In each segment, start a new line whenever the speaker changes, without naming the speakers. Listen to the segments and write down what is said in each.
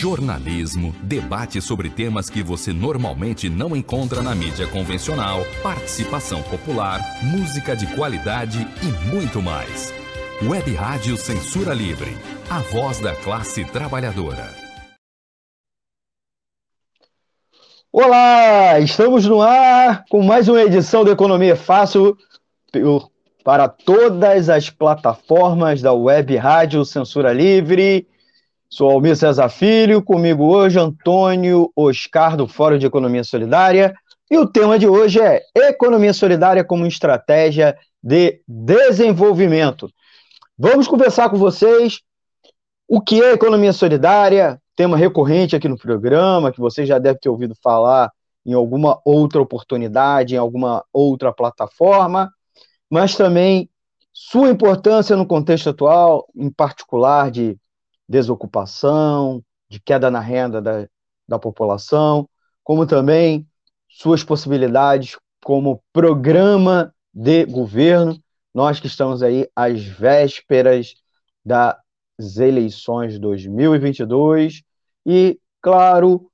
jornalismo, debate sobre temas que você normalmente não encontra na mídia convencional, participação popular, música de qualidade e muito mais. Web Rádio Censura Livre, a voz da classe trabalhadora. Olá, estamos no ar com mais uma edição do Economia Fácil para todas as plataformas da Web Rádio Censura Livre. Sou Almir César Filho, comigo hoje Antônio Oscar do Fórum de Economia Solidária. E o tema de hoje é Economia Solidária como estratégia de desenvolvimento. Vamos conversar com vocês o que é economia solidária, tema recorrente aqui no programa, que você já deve ter ouvido falar em alguma outra oportunidade, em alguma outra plataforma, mas também sua importância no contexto atual, em particular de desocupação, de queda na renda da, da população, como também suas possibilidades como programa de governo. Nós que estamos aí às vésperas das eleições de 2022 e, claro,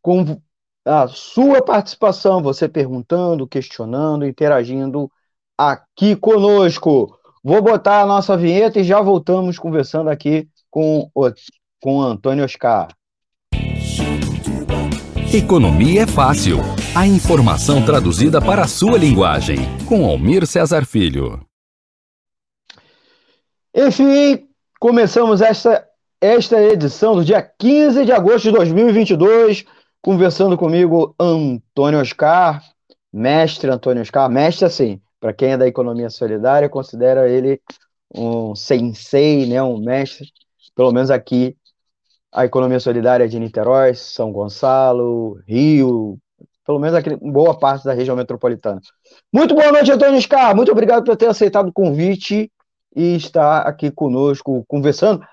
com a sua participação, você perguntando, questionando, interagindo aqui conosco. Vou botar a nossa vinheta e já voltamos conversando aqui com o, com Antônio Oscar. Economia é fácil. A informação traduzida para a sua linguagem. Com Almir Cesar Filho.
Enfim, começamos esta, esta edição do dia 15 de agosto de 2022, conversando comigo Antônio Oscar, mestre Antônio Oscar, mestre assim, para quem é da economia solidária, considera ele um sensei, né, um mestre pelo menos aqui, a economia solidária de Niterói, São Gonçalo, Rio, pelo menos aqui, boa parte da região metropolitana. Muito boa noite, Antônio Scar. Muito obrigado por ter aceitado o convite e estar aqui conosco conversando.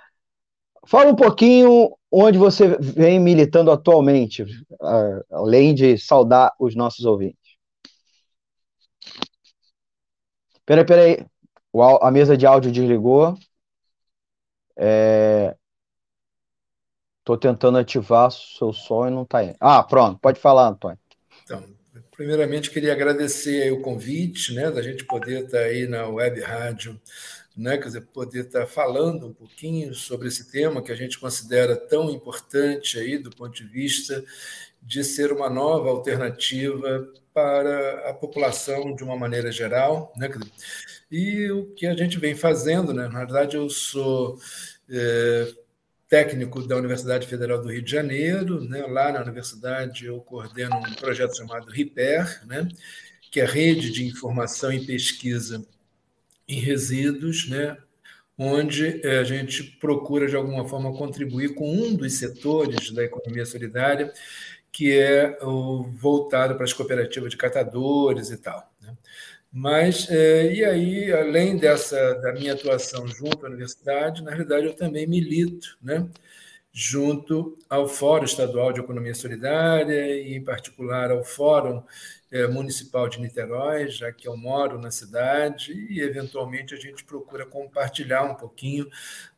Fala um pouquinho onde você vem militando atualmente, além de saudar os nossos ouvintes. Peraí, peraí. A mesa de áudio desligou. Estou é... tentando ativar seu som e não está aí. Ah, pronto, pode falar, Antônio.
Então, primeiramente queria agradecer o convite, né, da gente poder estar tá aí na web rádio, né, quer dizer, poder estar tá falando um pouquinho sobre esse tema que a gente considera tão importante aí do ponto de vista de ser uma nova alternativa para a população de uma maneira geral, né? E o que a gente vem fazendo, né? Na verdade, eu sou é, técnico da Universidade Federal do Rio de Janeiro. Né? Lá na universidade eu coordeno um projeto chamado RIPER, né? que é Rede de Informação e Pesquisa em Resíduos, né? onde é, a gente procura, de alguma forma, contribuir com um dos setores da economia solidária, que é o voltado para as cooperativas de catadores e tal. Né? Mas, é, e aí, além dessa da minha atuação junto à universidade, na realidade eu também milito, né? junto ao Fórum Estadual de Economia Solidária e, em particular, ao Fórum é, Municipal de Niterói, já que eu moro na cidade, e, eventualmente, a gente procura compartilhar um pouquinho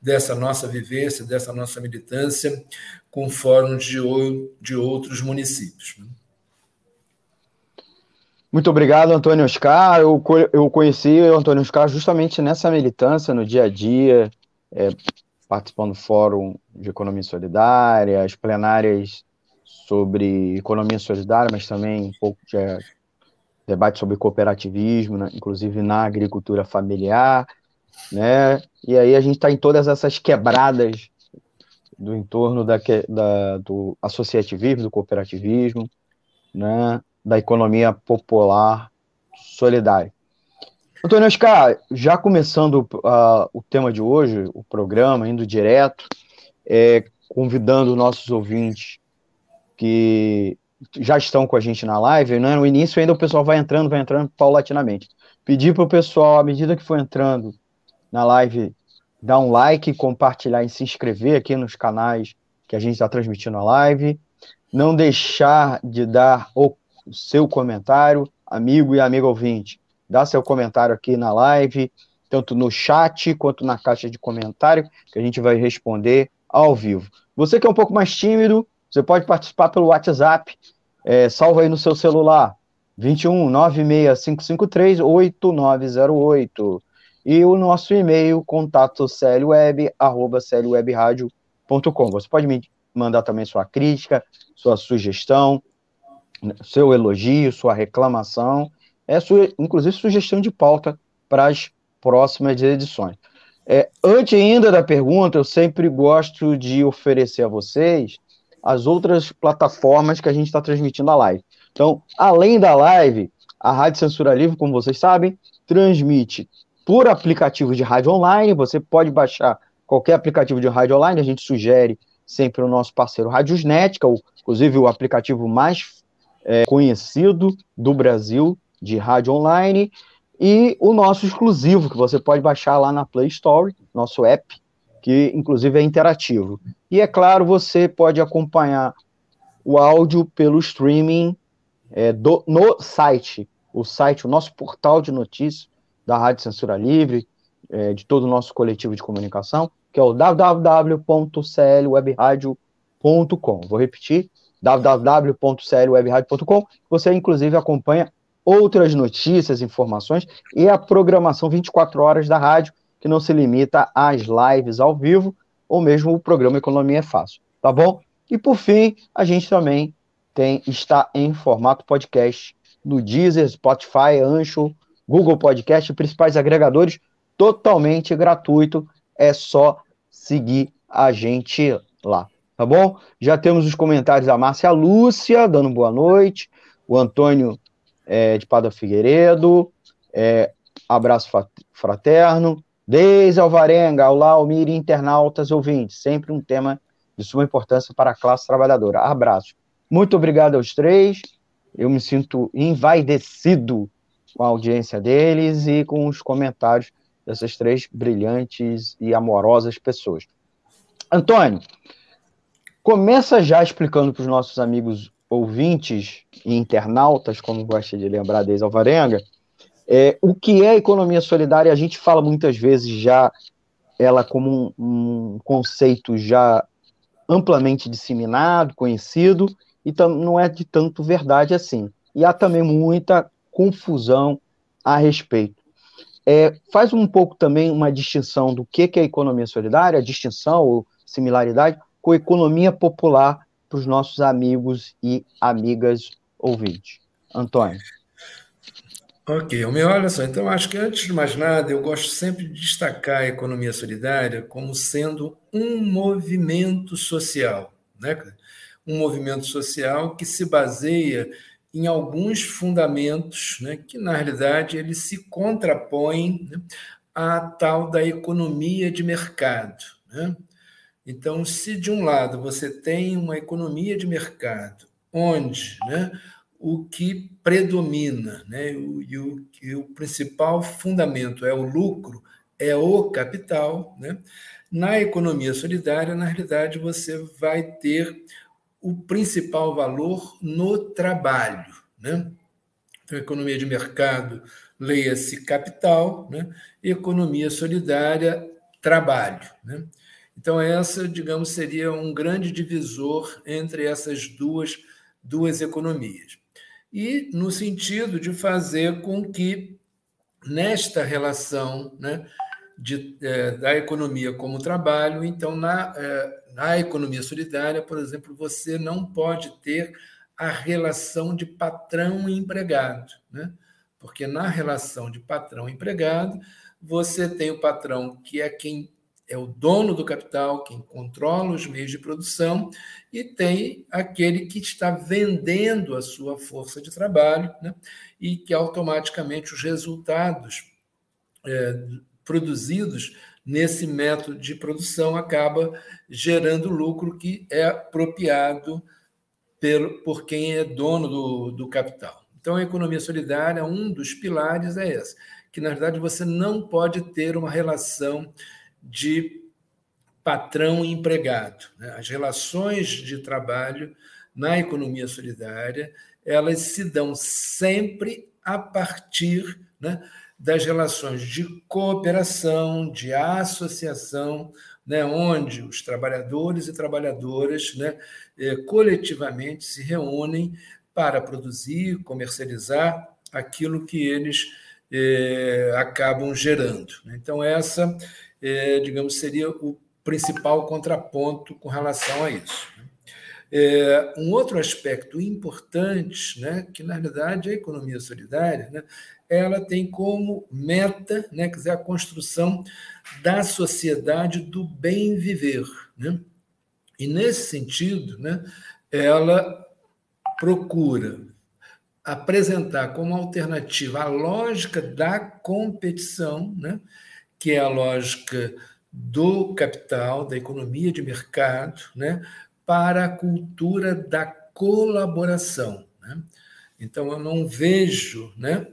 dessa nossa vivência, dessa nossa militância com fóruns de, de outros municípios.
Muito obrigado, Antônio Oscar. Eu, eu conheci o Antônio Oscar justamente nessa militância, no dia a dia, é, participando do Fórum de Economia Solidária, as plenárias sobre economia solidária, mas também um pouco de é, debate sobre cooperativismo, né, inclusive na agricultura familiar, né? E aí a gente está em todas essas quebradas do entorno da, da, do associativismo, do cooperativismo, né? Da economia popular solidária. Antônio Oscar, já começando uh, o tema de hoje, o programa, indo direto, é, convidando nossos ouvintes que já estão com a gente na live, né? no início ainda o pessoal vai entrando, vai entrando paulatinamente. Pedir para o pessoal, à medida que for entrando na live, dar um like, compartilhar e se inscrever aqui nos canais que a gente está transmitindo a live. Não deixar de dar o o seu comentário, amigo e amigo ouvinte. Dá seu comentário aqui na live, tanto no chat quanto na caixa de comentário, que a gente vai responder ao vivo. Você que é um pouco mais tímido, você pode participar pelo WhatsApp, é, salva aí no seu celular, 21 96553 8908. E o nosso e-mail, contato clweb, arroba clwebradio.com. Você pode me mandar também sua crítica, sua sugestão, seu elogio, sua reclamação, é inclusive sugestão de pauta para as próximas edições. É, antes ainda da pergunta, eu sempre gosto de oferecer a vocês as outras plataformas que a gente está transmitindo a live. Então, além da live, a Rádio Censura Livre, como vocês sabem, transmite por aplicativo de rádio online. Você pode baixar qualquer aplicativo de rádio online. A gente sugere sempre o nosso parceiro Radiosnet, que é o, inclusive o aplicativo mais é, conhecido do Brasil de rádio online. E o nosso exclusivo, que você pode baixar lá na Play Store, nosso app, que inclusive é interativo. E é claro, você pode acompanhar o áudio pelo streaming é, do, no site, o site, o nosso portal de notícias da Rádio Censura Livre, é, de todo o nosso coletivo de comunicação, que é o www.clwebradio.com. Vou repetir, www.clwebradio.com. Você, inclusive, acompanha outras notícias, informações e a programação 24 horas da rádio, que não se limita às lives ao vivo ou mesmo o programa Economia é Fácil, tá bom? E por fim, a gente também tem está em formato podcast no Deezer, Spotify, Ancho, Google Podcast, principais agregadores, totalmente gratuito. É só seguir a gente lá, tá bom? Já temos os comentários da Márcia Lúcia, dando boa noite, o Antônio é, de Pada Figueiredo, é, abraço fraterno, Deise Alvarenga, olá, Almir, internautas ouvintes, sempre um tema de suma importância para a classe trabalhadora. Abraço. Muito obrigado aos três. Eu me sinto envaidecido com a audiência deles e com os comentários dessas três brilhantes e amorosas pessoas. Antônio, começa já explicando para os nossos amigos ouvintes e internautas, como gosta de lembrar desde Alvarenga, é, o que é economia solidária. A gente fala muitas vezes já ela como um, um conceito já amplamente disseminado, conhecido, e não é de tanto verdade assim. E há também muita confusão a respeito. É, faz um pouco também uma distinção do que, que é economia solidária, distinção ou similaridade com economia popular para os nossos amigos e amigas ouvintes. Antônio.
Ok, o meu, olha só, então acho que antes de mais nada, eu gosto sempre de destacar a economia solidária como sendo um movimento social, né? um movimento social que se baseia em alguns fundamentos né, que, na realidade, eles se contrapõem né, à tal da economia de mercado. Né? Então, se de um lado você tem uma economia de mercado, onde né, o que predomina né, e, o, e o principal fundamento é o lucro, é o capital, né? na economia solidária, na realidade, você vai ter o principal valor no trabalho. Né? Então, economia de mercado, leia-se capital, né? economia solidária, trabalho. Né? Então, essa, digamos, seria um grande divisor entre essas duas, duas economias. E no sentido de fazer com que, nesta relação né, de, é, da economia como trabalho, então, na, é, na economia solidária, por exemplo, você não pode ter a relação de patrão e empregado, né? Porque na relação de patrão e empregado, você tem o patrão que é quem é o dono do capital, quem controla os meios de produção, e tem aquele que está vendendo a sua força de trabalho, né? e que automaticamente os resultados é, produzidos nesse método de produção acaba gerando lucro que é apropriado pelo, por quem é dono do, do capital. Então, a economia solidária, um dos pilares é esse, que na verdade você não pode ter uma relação de patrão e empregado. Né? As relações de trabalho na economia solidária, elas se dão sempre a partir né, das relações de cooperação, de associação, né, onde os trabalhadores e trabalhadoras né, eh, coletivamente se reúnem para produzir, comercializar aquilo que eles eh, acabam gerando. Então, essa, eh, digamos, seria o principal contraponto com relação a isso. É, um outro aspecto importante, né, que na realidade a economia solidária, né, ela tem como meta, né, quer dizer, a construção da sociedade do bem viver, né? E nesse sentido, né, ela procura apresentar como alternativa a lógica da competição, né, que é a lógica do capital, da economia de mercado, né, para a cultura da colaboração. Né? Então, eu não vejo né,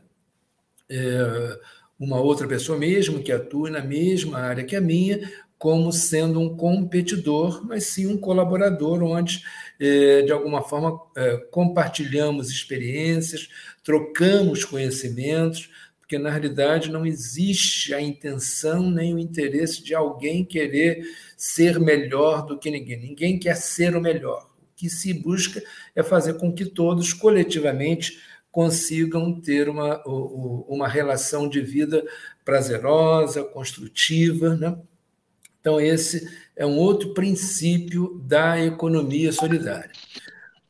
é, uma outra pessoa, mesmo que atue na mesma área que a minha, como sendo um competidor, mas sim um colaborador, onde, é, de alguma forma, é, compartilhamos experiências, trocamos conhecimentos, porque, na realidade, não existe a intenção nem o interesse de alguém querer ser melhor do que ninguém. Ninguém quer ser o melhor. O que se busca é fazer com que todos, coletivamente, consigam ter uma, uma relação de vida prazerosa, construtiva. Né? Então, esse é um outro princípio da economia solidária.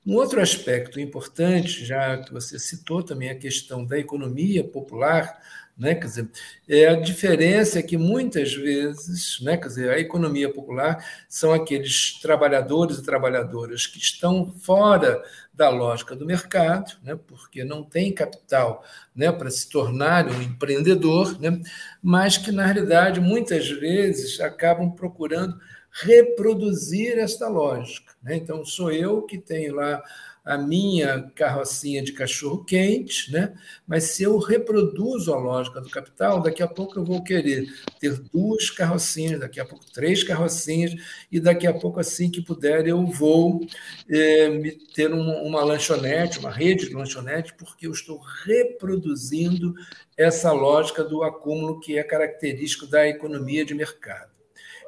Um outro aspecto importante, já que você citou também a questão da economia popular, né? Quer dizer, é a diferença é que muitas vezes, né? Quer dizer, a economia popular são aqueles trabalhadores e trabalhadoras que estão fora da lógica do mercado, né? Porque não tem capital, né? Para se tornar um empreendedor, né? Mas que na realidade muitas vezes acabam procurando reproduzir esta lógica. Né? Então sou eu que tenho lá a minha carrocinha de cachorro quente, né? Mas se eu reproduzo a lógica do capital, daqui a pouco eu vou querer ter duas carrocinhas, daqui a pouco três carrocinhas, e daqui a pouco, assim que puder, eu vou é, ter uma, uma lanchonete, uma rede de lanchonete, porque eu estou reproduzindo essa lógica do acúmulo que é característico da economia de mercado.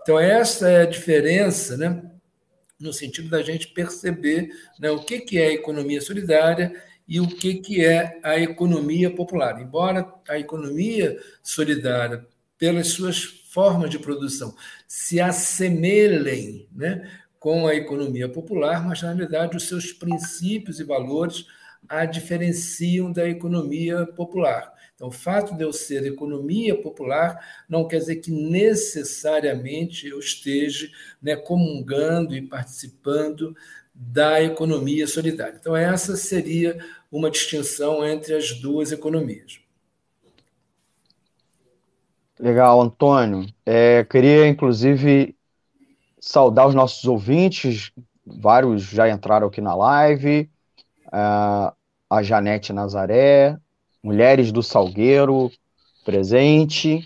Então, essa é a diferença, né? no sentido da gente perceber né, o que, que é a economia solidária e o que, que é a economia popular. Embora a economia solidária, pelas suas formas de produção, se assemelhem né, com a economia popular, mas, na realidade, os seus princípios e valores a diferenciam da economia popular. Então, o fato de eu ser economia popular não quer dizer que necessariamente eu esteja né, comungando e participando da economia solidária. Então, essa seria uma distinção entre as duas economias.
Legal, Antônio. É, queria, inclusive, saudar os nossos ouvintes, vários já entraram aqui na live, a Janete Nazaré, Mulheres do Salgueiro, presente.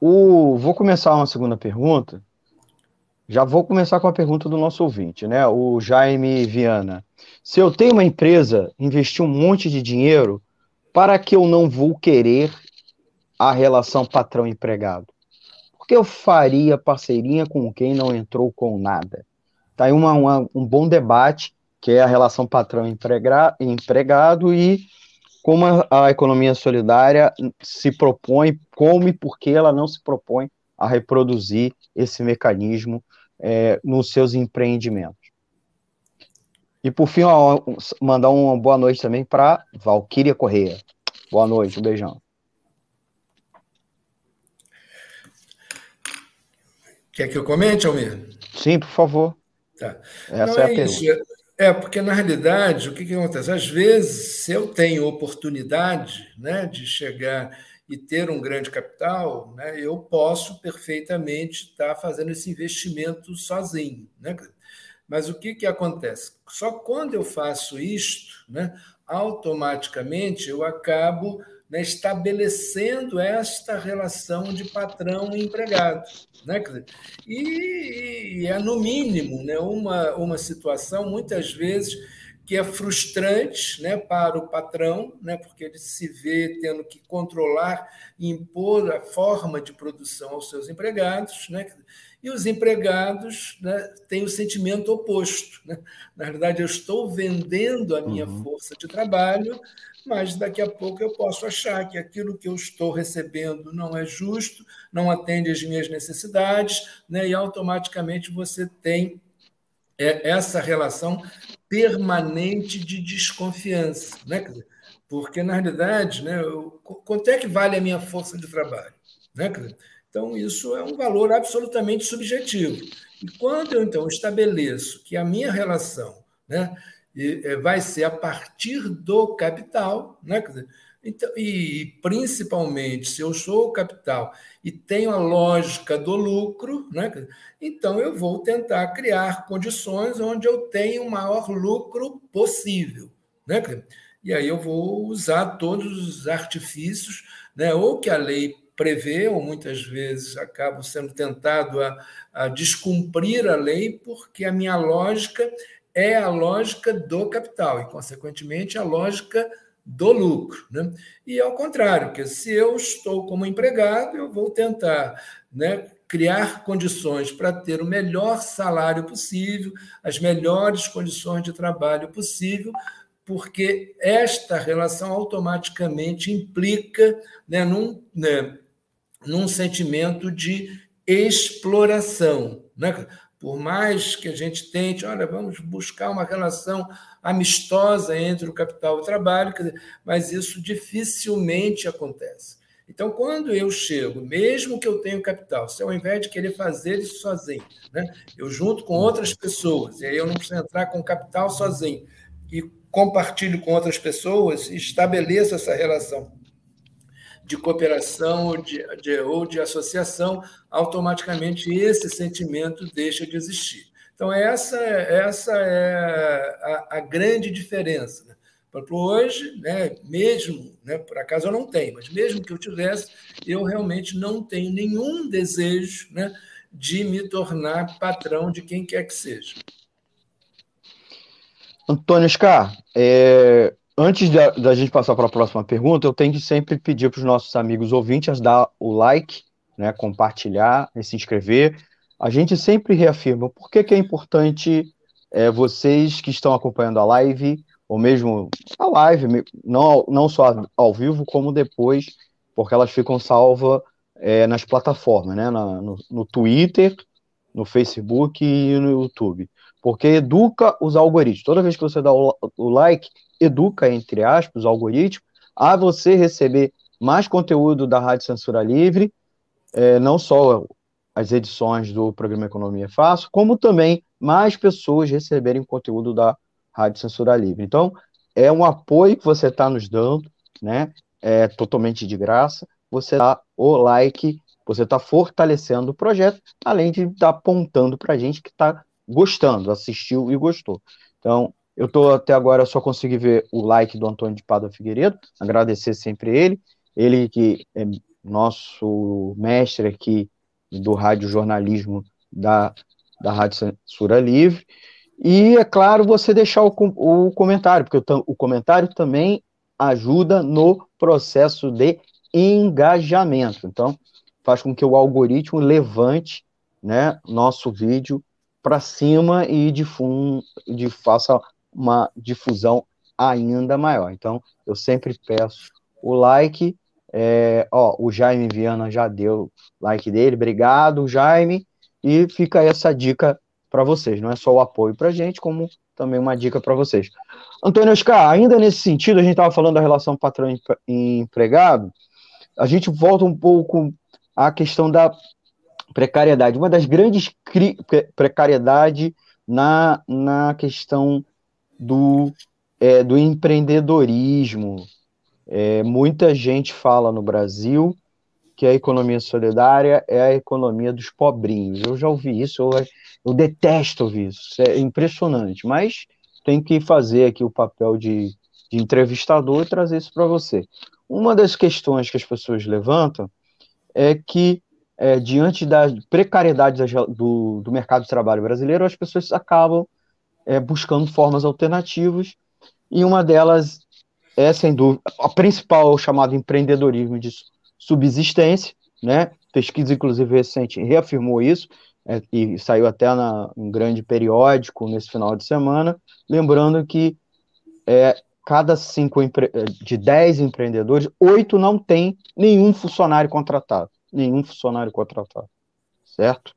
O, vou começar uma segunda pergunta. Já vou começar com a pergunta do nosso ouvinte, né? O Jaime Viana. Se eu tenho uma empresa, investir um monte de dinheiro, para que eu não vou querer a relação patrão-empregado? Porque eu faria parceirinha com quem não entrou com nada? Tá aí uma, uma, um bom debate que é a relação patrão-empregado e como a, a, economia solidária se propõe, como e por que ela não se propõe a reproduzir esse mecanismo é, nos seus empreendimentos. E por fim, ó, mandar uma boa noite também para Valquíria Correia. Boa noite, um beijão.
Quer que eu comente, Almir?
Sim, por favor.
Tá. Essa não, é a é pergunta. É, porque na realidade, o que, que acontece? Às vezes, se eu tenho oportunidade né, de chegar e ter um grande capital, né, eu posso perfeitamente estar fazendo esse investimento sozinho. Né? Mas o que, que acontece? Só quando eu faço isto, né, automaticamente eu acabo né, estabelecendo esta relação de patrão e empregado. Né? E, e é, no mínimo, né, uma, uma situação, muitas vezes, que é frustrante né, para o patrão, né, porque ele se vê tendo que controlar e impor a forma de produção aos seus empregados, né, e os empregados né, têm o sentimento oposto. Né? Na verdade, eu estou vendendo a minha uhum. força de trabalho, mas daqui a pouco eu posso achar que aquilo que eu estou recebendo não é justo, não atende às minhas necessidades, né, e automaticamente você tem é, essa relação permanente de desconfiança. Né? Porque, na realidade, né, quanto é que vale a minha força de trabalho? Né? Então, isso é um valor absolutamente subjetivo. E quando eu, então, estabeleço que a minha relação né, é, vai ser a partir do capital, né, então, e principalmente se eu sou o capital e tenho a lógica do lucro, né, então eu vou tentar criar condições onde eu tenho o maior lucro possível. Né? E aí eu vou usar todos os artifícios, né, ou que a lei prevê, ou muitas vezes acabo sendo tentado a, a descumprir a lei, porque a minha lógica é a lógica do capital e, consequentemente, a lógica do lucro. Né? E ao contrário, que se eu estou como empregado, eu vou tentar né, criar condições para ter o melhor salário possível, as melhores condições de trabalho possível, porque esta relação automaticamente implica né, num, né, num sentimento de exploração. Né? Por mais que a gente tente, olha, vamos buscar uma relação amistosa entre o capital e o trabalho, mas isso dificilmente acontece. Então, quando eu chego, mesmo que eu tenha capital, se ao invés de querer fazer isso sozinho, né, eu junto com outras pessoas, e aí eu não preciso entrar com capital sozinho, e compartilho com outras pessoas, estabeleço essa relação de cooperação ou de, de, ou de associação, automaticamente esse sentimento deixa de existir. Então, essa, essa é a, a grande diferença. Né? Hoje, né, mesmo, né, por acaso eu não tenho, mas mesmo que eu tivesse, eu realmente não tenho nenhum desejo né, de me tornar patrão de quem quer que seja.
Antônio Scar, é, Antes da, da gente passar para a próxima pergunta, eu tenho que sempre pedir para os nossos amigos ouvintes dar o like, né, compartilhar e se inscrever. A gente sempre reafirma por que, que é importante é, vocês que estão acompanhando a live, ou mesmo a live, não, não só ao vivo, como depois, porque elas ficam salvas é, nas plataformas, né, na, no, no Twitter, no Facebook e no YouTube. Porque educa os algoritmos. Toda vez que você dá o, like, educa, entre aspas, o algoritmo, a você receber mais conteúdo da Rádio Censura Livre, é, não só as edições do programa Economia Fácil, como também mais pessoas receberem conteúdo da Rádio Censura Livre. Então, é um apoio que você está nos dando, né? É totalmente de graça. Você dá o like, você está fortalecendo o projeto, além de estar tá apontando para a gente que está gostando, assistiu e gostou. Então, eu estou até agora só consegui ver o like do Antônio de Pada Figueiredo, agradecer sempre ele, ele que é nosso mestre aqui do rádio jornalismo da, da Rádio Censura Livre. E, é claro, você deixar o, o comentário, porque o, o comentário também ajuda no processo de engajamento. Então, faz com que o algoritmo levante né, nosso vídeo para cima e de, faça uma difusão ainda maior. Então, eu sempre peço o like. É, ó, o Jaime Viana já deu like dele, obrigado, Jaime. E fica essa dica para vocês. Não é só o apoio para gente, como também uma dica para vocês. Antônio Oscar, ainda nesse sentido, a gente estava falando da relação patrão empregado. A gente volta um pouco à questão da precariedade. Uma das grandes precariedades na, na questão do, é, do empreendedorismo. É, muita gente fala no Brasil que a economia solidária é a economia dos pobrinhos. Eu já ouvi isso, eu, eu detesto ouvir isso, é impressionante, mas tem que fazer aqui o papel de, de entrevistador e trazer isso para você. Uma das questões que as pessoas levantam é que, é, diante da precariedade do, do mercado de trabalho brasileiro, as pessoas acabam é, buscando formas alternativas, e uma delas é, sem dúvida, a principal é o chamado empreendedorismo de subsistência, né? Pesquisa, inclusive, recente reafirmou isso, é, e saiu até na, um grande periódico nesse final de semana, lembrando que é, cada cinco de dez empreendedores, oito não tem nenhum funcionário contratado, nenhum funcionário contratado, certo?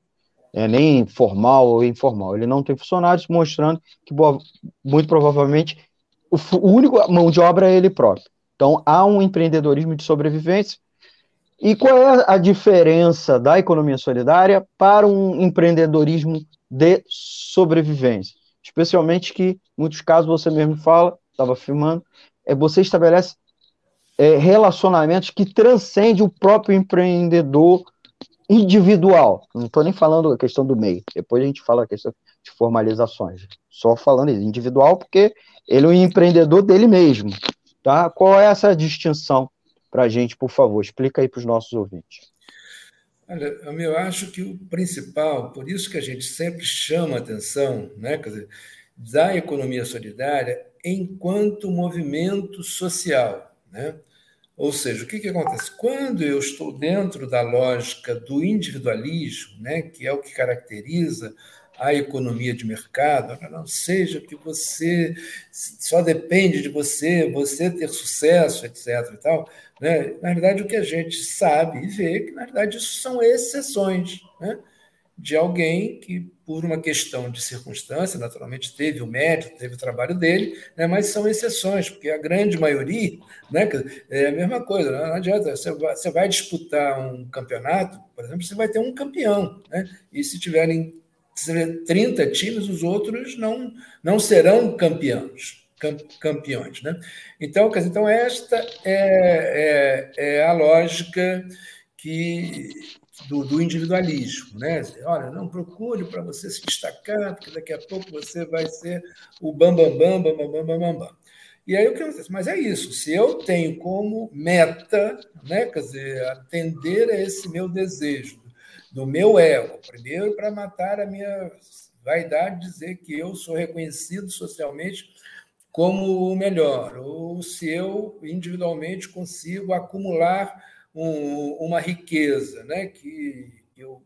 É, nem formal ou informal, ele não tem funcionários, mostrando que muito provavelmente o, o único mão de obra é ele próprio. Então há um empreendedorismo de sobrevivência e qual é a diferença da economia solidária para um empreendedorismo de sobrevivência? Especialmente que, em muitos casos, você mesmo fala, estava afirmando, é você estabelece é, relacionamentos que transcendem o próprio empreendedor individual. Não estou nem falando a questão do meio. Depois a gente fala a questão de formalizações. Só falando individual, porque ele é um empreendedor dele mesmo. Tá? Qual é essa distinção para a gente, por favor. Explica aí para os nossos ouvintes.
Olha, eu acho que o principal, por isso que a gente sempre chama atenção, né, dizer, da economia solidária enquanto movimento social, né? Ou seja, o que, que acontece? Quando eu estou dentro da lógica do individualismo, né, que é o que caracteriza a economia de mercado, não seja que você só depende de você, você ter sucesso, etc. E tal, né? Na verdade, o que a gente sabe e vê é que, na verdade, isso são exceções né? de alguém que, por uma questão de circunstância, naturalmente teve o mérito, teve o trabalho dele, né? mas são exceções, porque a grande maioria né? é a mesma coisa. Não adianta, você vai, disputar um campeonato, por exemplo, você vai ter um campeão, né? e se tiverem 30 times, os outros não, não serão campeões. Campeões, né? Então, então esta é, é, é a lógica que do, do, individualismo, né? Olha, não procure para você se destacar, porque daqui a pouco você vai ser o bambambam, bambambam, bambambam. Bam, bam, bam. E aí o que acontece? Mas é isso, se eu tenho como meta, né, quer dizer, atender a esse meu desejo do meu ego. Primeiro, para matar a minha vaidade, dizer que eu sou reconhecido socialmente como o melhor, ou se eu individualmente consigo acumular um, uma riqueza, né, que eu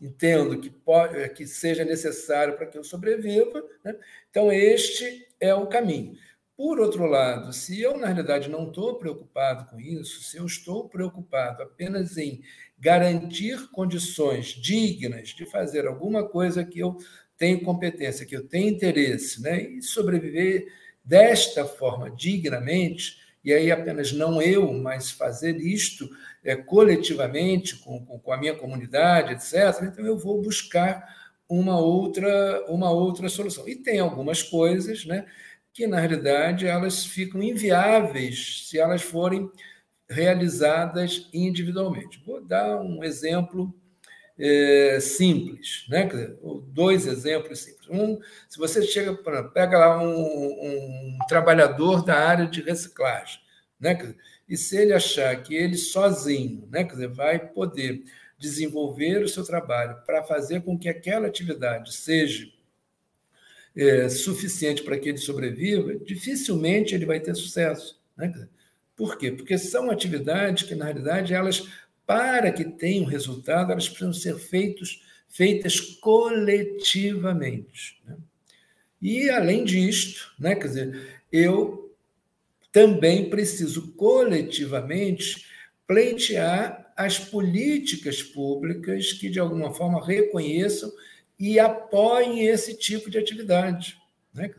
entendo que, pode, que seja necessário para que eu sobreviva. Né? Então, este é o caminho. Por outro lado, se eu, na realidade, não estou preocupado com isso, se eu estou preocupado apenas em garantir condições dignas de fazer alguma coisa que eu tenho competência, que eu tenho interesse, né? e sobreviver desta forma dignamente, e aí apenas não eu, mas fazer isto é, coletivamente, com, com, a minha comunidade, etc., então eu vou buscar uma outra, uma outra solução. E tem algumas coisas né, que, na realidade, elas ficam inviáveis se elas forem realizadas individualmente. Vou dar um exemplo é, simples, né? Dizer, dois exemplos simples. Um, se você chega pega lá um, um, trabalhador da área de reciclagem, né? Dizer, e se ele achar que ele sozinho, né? Dizer, vai poder desenvolver o seu trabalho para fazer com que aquela atividade seja é, suficiente para que ele sobreviva, dificilmente ele vai ter sucesso. Né? Por quê? Porque são atividades que, na realidade, elas, para que tenham resultado, elas precisam ser feitos, feitas coletivamente. Né? E, além disto, né, quer dizer, eu também preciso coletivamente pleitear as políticas públicas que, de alguma forma, reconheçam e apoiem esse tipo de atividade. Né?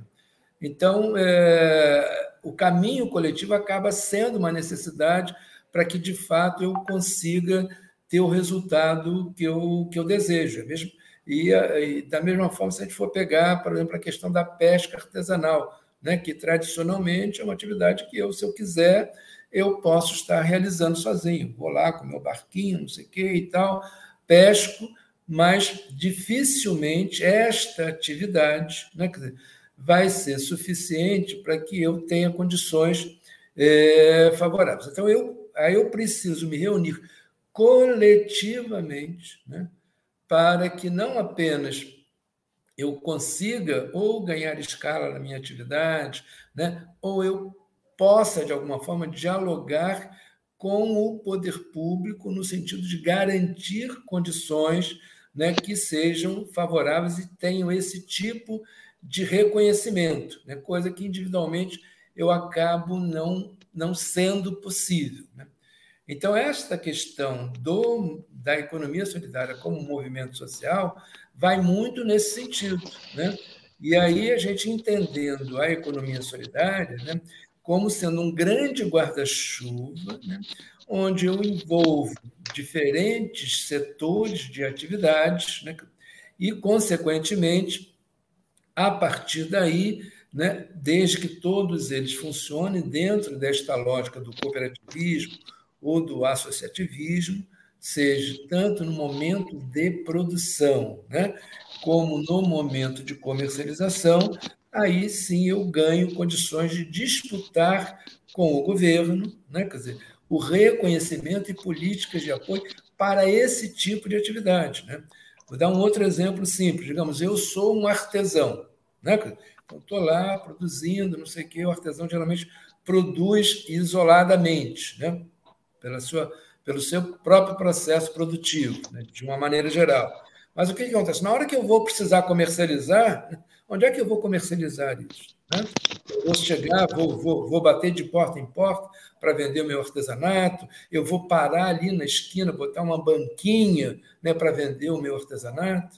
Então, é, o caminho coletivo acaba sendo uma necessidade para que, de fato, eu consiga ter o resultado que eu, que eu desejo. É mesmo, e, e, da mesma forma, se a gente for pegar, por exemplo, a questão da pesca artesanal, né, que tradicionalmente é uma atividade que eu, se eu quiser, eu posso estar realizando sozinho. Vou lá com meu barquinho, não sei o quê e tal, pesco, mas dificilmente esta atividade, né, vai ser suficiente para que eu tenha condições é, favoráveis. Então, eu, aí eu preciso me reunir coletivamente né, para que não apenas eu consiga ou ganhar escala na minha atividade, né? ou eu possa, de alguma forma, dialogar com o poder público no sentido de garantir condições né, que sejam favoráveis e tenham esse tipo de reconhecimento, né, coisa que individualmente eu acabo não, não sendo possível. Né? Então, esta questão do, da economia solidária como movimento social vai muito nesse sentido. Né? E aí a gente entendendo a economia solidária né, como sendo um grande guarda-chuva, né, onde eu envolvo diferentes setores de atividades né, e, consequentemente, a partir daí, né, desde que todos eles funcionem dentro desta lógica do cooperativismo ou do associativismo, seja tanto no momento de produção, né, como no momento de comercialização, aí sim eu ganho condições de disputar com o governo, né, quer dizer, o reconhecimento e políticas de apoio para esse tipo de atividade. Né? Vou dar um outro exemplo simples. Digamos, eu sou um artesão. Né? Então, estou lá produzindo, não sei o quê. O artesão geralmente produz isoladamente, né? pela sua pelo seu próprio processo produtivo, né, de uma maneira geral. Mas o que, que, acontece? Na hora que eu vou precisar comercializar, onde é que eu vou comercializar isso? Né? Eu vou chegar, vou, vou, vou bater de porta em porta para vender o meu artesanato, eu vou parar ali na esquina, botar uma banquinha né, para vender o meu artesanato?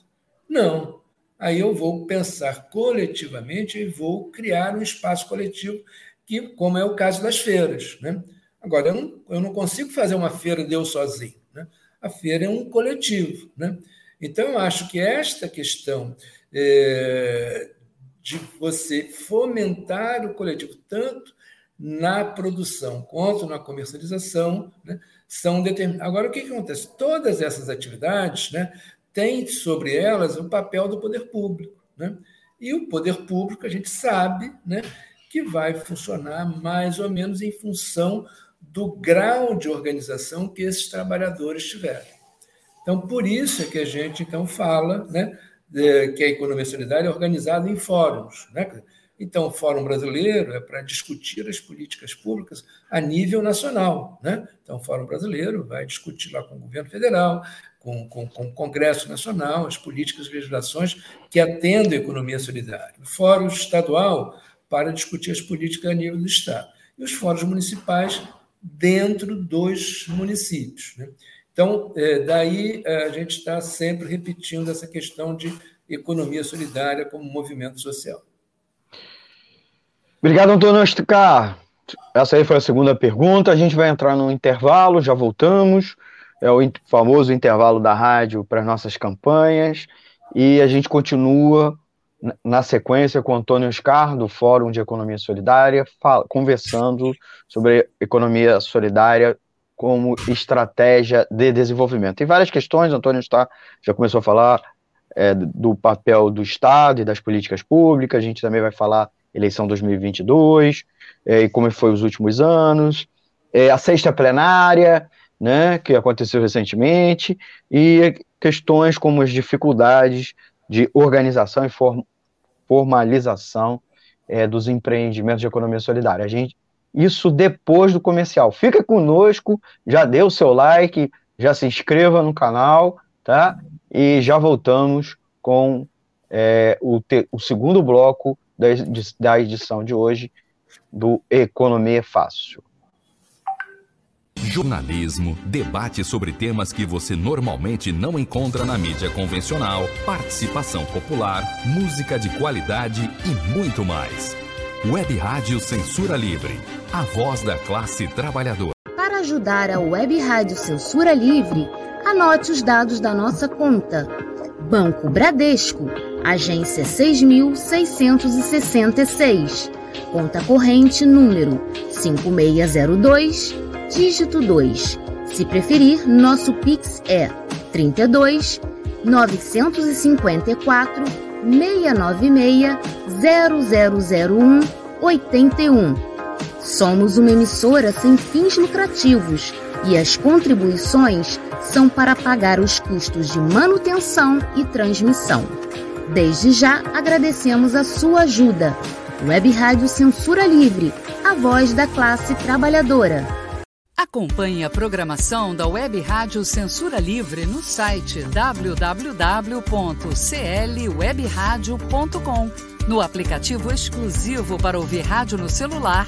Não. Aí eu vou pensar coletivamente e vou criar um espaço coletivo, que, como é o caso das feiras. Né? Agora, eu não, eu não consigo fazer uma feira de eu sozinho. Né? A feira é um coletivo. Né? Então, eu acho que esta questão é, de você fomentar o coletivo, tanto na produção quanto na comercialização, né, são determinadas. Agora, o que, que acontece? Todas essas atividades né, têm sobre elas o papel do poder público. Né? E o poder público, a gente sabe né, que vai funcionar mais ou menos em função do grau de organização que esses trabalhadores tiverem. Então, por isso é que a gente então fala né, que a economia solidária é organizada em fóruns. Né? Então, o Fórum Brasileiro é para discutir as políticas públicas a nível nacional. Né? Então, o Fórum Brasileiro vai discutir lá com o governo federal, com, com, com o Congresso Nacional, as políticas e legislações que atendem a economia solidária. O Fórum Estadual para discutir as políticas a nível do Estado. E os fóruns municipais dentro dos municípios. Né? Então, é, daí é, a gente está sempre repetindo essa questão de economia solidária como movimento social.
Obrigado, Antônio Osticar. Essa aí foi a segunda pergunta. A gente vai entrar no intervalo, já voltamos. É o famoso intervalo da rádio para as nossas campanhas. E a gente continua na sequência com Antônio Oscar, do Fórum de Economia Solidária, conversando sobre economia solidária como estratégia de desenvolvimento. Tem várias questões, Antônio está, já começou a falar é, do papel do Estado e das políticas públicas, a gente também vai falar eleição 2022, é, e como foi os últimos anos, é, a sexta plenária, né, que aconteceu recentemente, e questões como as dificuldades de organização e form formalização é, dos empreendimentos de economia solidária. A gente, isso depois do comercial. Fica conosco, já dê o seu like, já se inscreva no canal, tá? E já voltamos com é, o, o segundo bloco da, edição de hoje do Economia Fácil.
Jornalismo, debate sobre temas que você normalmente não encontra na mídia convencional, participação popular, música de qualidade e muito mais. Web Rádio Censura Livre, a voz da classe trabalhadora.
Para ajudar a Web Rádio Censura Livre, anote os dados da nossa conta. Banco Bradesco, agência 6666. Conta corrente número 5602 dígito 2. Se preferir, nosso Pix é 32 954 696 0001 81. Somos uma emissora sem fins lucrativos e as contribuições são para pagar os custos de manutenção e transmissão. Desde já agradecemos a sua ajuda. Web Rádio Censura Livre, a voz da classe trabalhadora.
Acompanhe a programação da Web Rádio Censura Livre no site www.clwebradio.com, no aplicativo exclusivo para ouvir rádio no celular,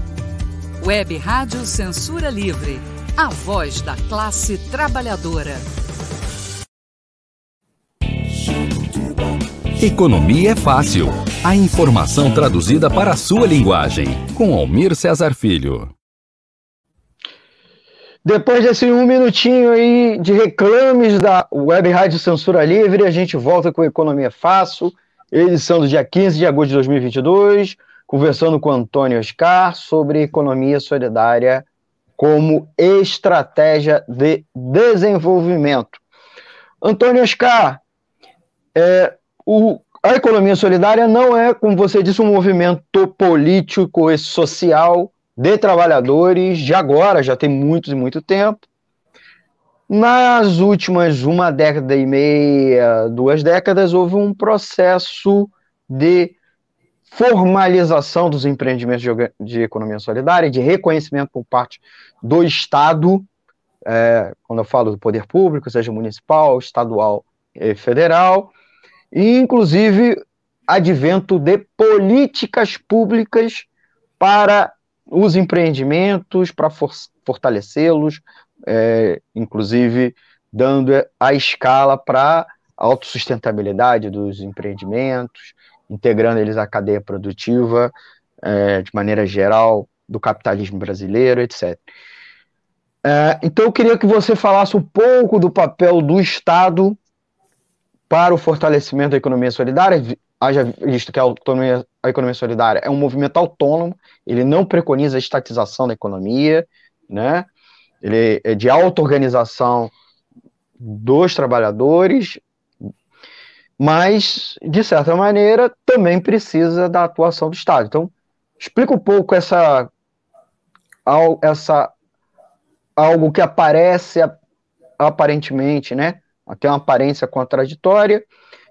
Web Rádio Censura Livre a voz da classe trabalhadora.
Economia é fácil. A informação traduzida para a sua linguagem. Com Almir Cesar Filho.
Depois desse um minutinho aí de reclames da Web Rádio Censura Livre, a gente volta com Economia Fácil, edição do dia 15 de agosto de 2022, conversando com Antônio Oscar sobre economia solidária como estratégia de desenvolvimento. Antônio Oscar, é, o, a economia solidária não é, como você disse, um movimento político e social de trabalhadores de agora, já tem muito e muito tempo. Nas últimas uma década e meia, duas décadas, houve um processo de formalização dos empreendimentos de, de economia solidária, de reconhecimento por parte do Estado, é, quando eu falo do poder público, seja municipal, estadual e federal, e inclusive advento de políticas públicas para os empreendimentos, para for fortalecê-los, é, inclusive dando a escala para a autossustentabilidade dos empreendimentos, integrando eles à cadeia produtiva é, de maneira geral do capitalismo brasileiro, etc. É, então eu queria que você falasse um pouco do papel do Estado para o fortalecimento da economia solidária, haja visto que a, autonomia, a economia solidária é um movimento autônomo, ele não preconiza a estatização da economia, né? ele é de auto-organização dos trabalhadores, mas, de certa maneira, também precisa da atuação do Estado. Então, explica um pouco essa, essa algo que aparece aparentemente, né? Tem uma aparência contraditória.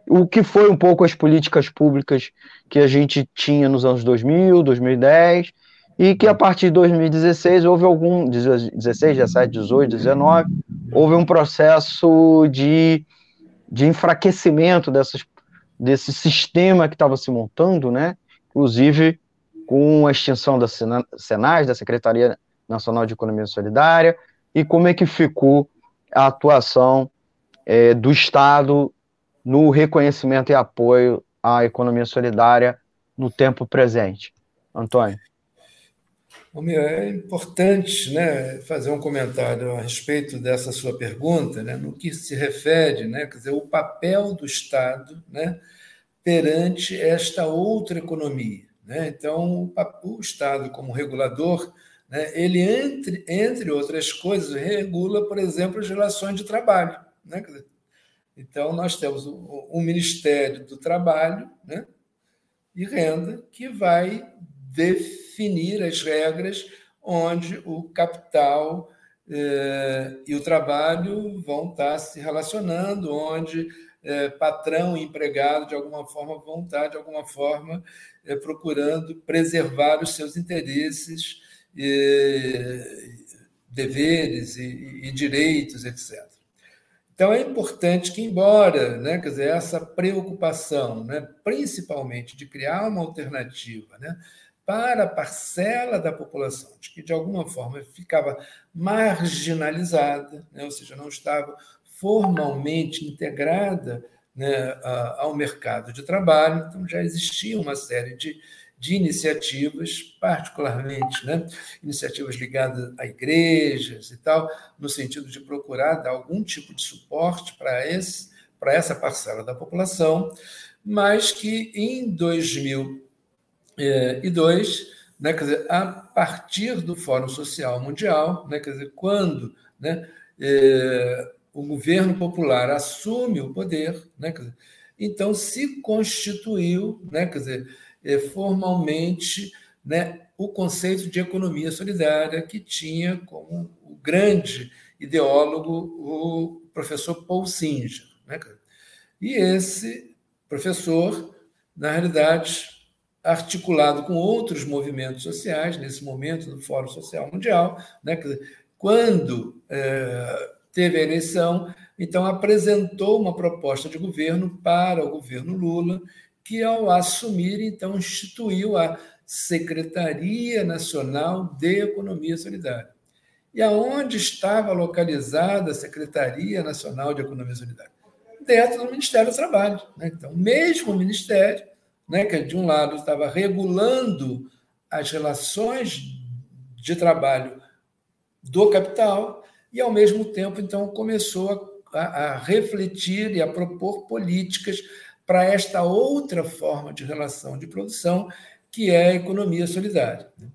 O que foi um pouco as políticas públicas que a gente tinha nos anos 2000, 2010, e que a partir de 2016 houve algum 16, 17, 18, 19, houve um processo de de enfraquecimento dessas, desse sistema que estava se montando, né? inclusive com a extinção da Senais, da Secretaria Nacional de Economia Solidária, e como é que ficou a atuação é, do Estado no reconhecimento e apoio à economia solidária no tempo presente. Antônio.
É importante né, fazer um comentário a respeito dessa sua pergunta, né, no que se refere, né, quer dizer, o papel do Estado né, perante esta outra economia. Né? Então, o Estado, como regulador, né, ele, entre, entre outras coisas, regula, por exemplo, as relações de trabalho. Né? Dizer, então, nós temos o, o Ministério do Trabalho né, e Renda, que vai definir as regras onde o capital eh, e o trabalho vão estar se relacionando, onde eh, patrão e empregado, de alguma forma, vão estar, de alguma forma, eh, procurando preservar os seus interesses, deveres e, e direitos, etc. Então, é importante que, embora né, quer dizer, essa preocupação, né, principalmente de criar uma alternativa né, para a parcela da população de que, de alguma forma, ficava marginalizada, né, ou seja, não estava formalmente integrada né, ao mercado de trabalho. Então, já existia uma série de, de iniciativas, particularmente né, iniciativas ligadas a igrejas e tal, no sentido de procurar dar algum tipo de suporte para esse para essa parcela da população, mas que em 2002, né, quer dizer, a partir do Fórum Social Mundial, né, quer dizer, quando né, é, o governo popular assume o poder, né, dizer, então se constituiu, né, quer dizer, é, formalmente né, o conceito de economia solidária que tinha como o grande ideólogo o professor Paul Singer. Né? E esse professor, na realidade, articulado com outros movimentos sociais, nesse momento do Fórum Social Mundial, né? quando é, teve a eleição, então apresentou uma proposta de governo para o governo Lula, que ao assumir, então instituiu a Secretaria Nacional de Economia Solidária. E aonde estava localizada a Secretaria Nacional de Economia Solidária? Dentro do Ministério do Trabalho. Né? Então, mesmo o Ministério, né, que de um lado estava regulando as relações de trabalho do capital, e ao mesmo tempo, então, começou a, a refletir e a propor políticas para esta outra forma de relação de produção, que é a economia solidária. Né?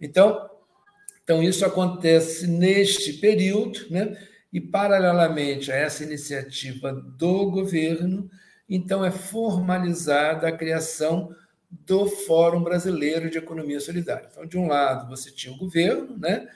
Então, então, isso acontece neste período, né? e, paralelamente a essa iniciativa do governo, então é formalizada a criação do Fórum Brasileiro de Economia Solidária. Então, de um lado, você tinha o governo, né?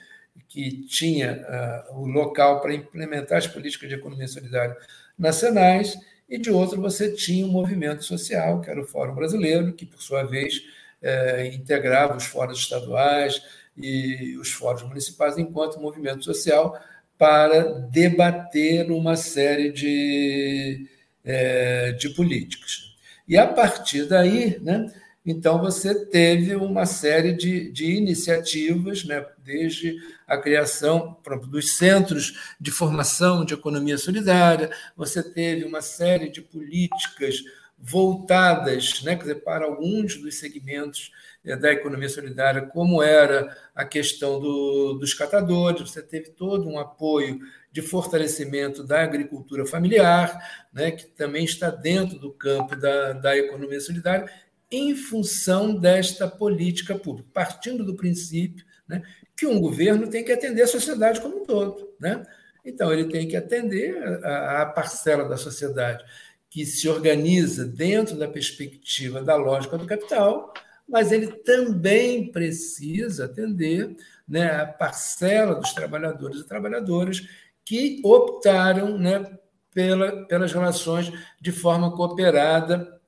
que tinha uh, o local para implementar as políticas de economia solidária nacionais, e de outro você tinha o movimento social, que era o Fórum Brasileiro, que, por sua vez, eh, integrava os fóruns estaduais, e os fóruns municipais enquanto movimento social para debater uma série de, é, de políticas. E a partir daí, né, então você teve uma série de, de iniciativas, né, desde a criação dos centros de formação de economia solidária, você teve uma série de políticas voltadas né, dizer, para alguns dos segmentos eh, da economia solidária, como era a questão do, dos catadores, você teve todo um apoio de fortalecimento da agricultura familiar, né, que também está dentro do campo da, da economia solidária, em função desta política pública, partindo do princípio né, que um governo tem que atender a sociedade como um todo. Né? Então, ele tem que atender a, a parcela da sociedade que se organiza dentro da perspectiva da lógica do capital, mas ele também precisa atender né, a parcela dos trabalhadores e trabalhadoras que optaram né, pela, pelas relações de forma cooperada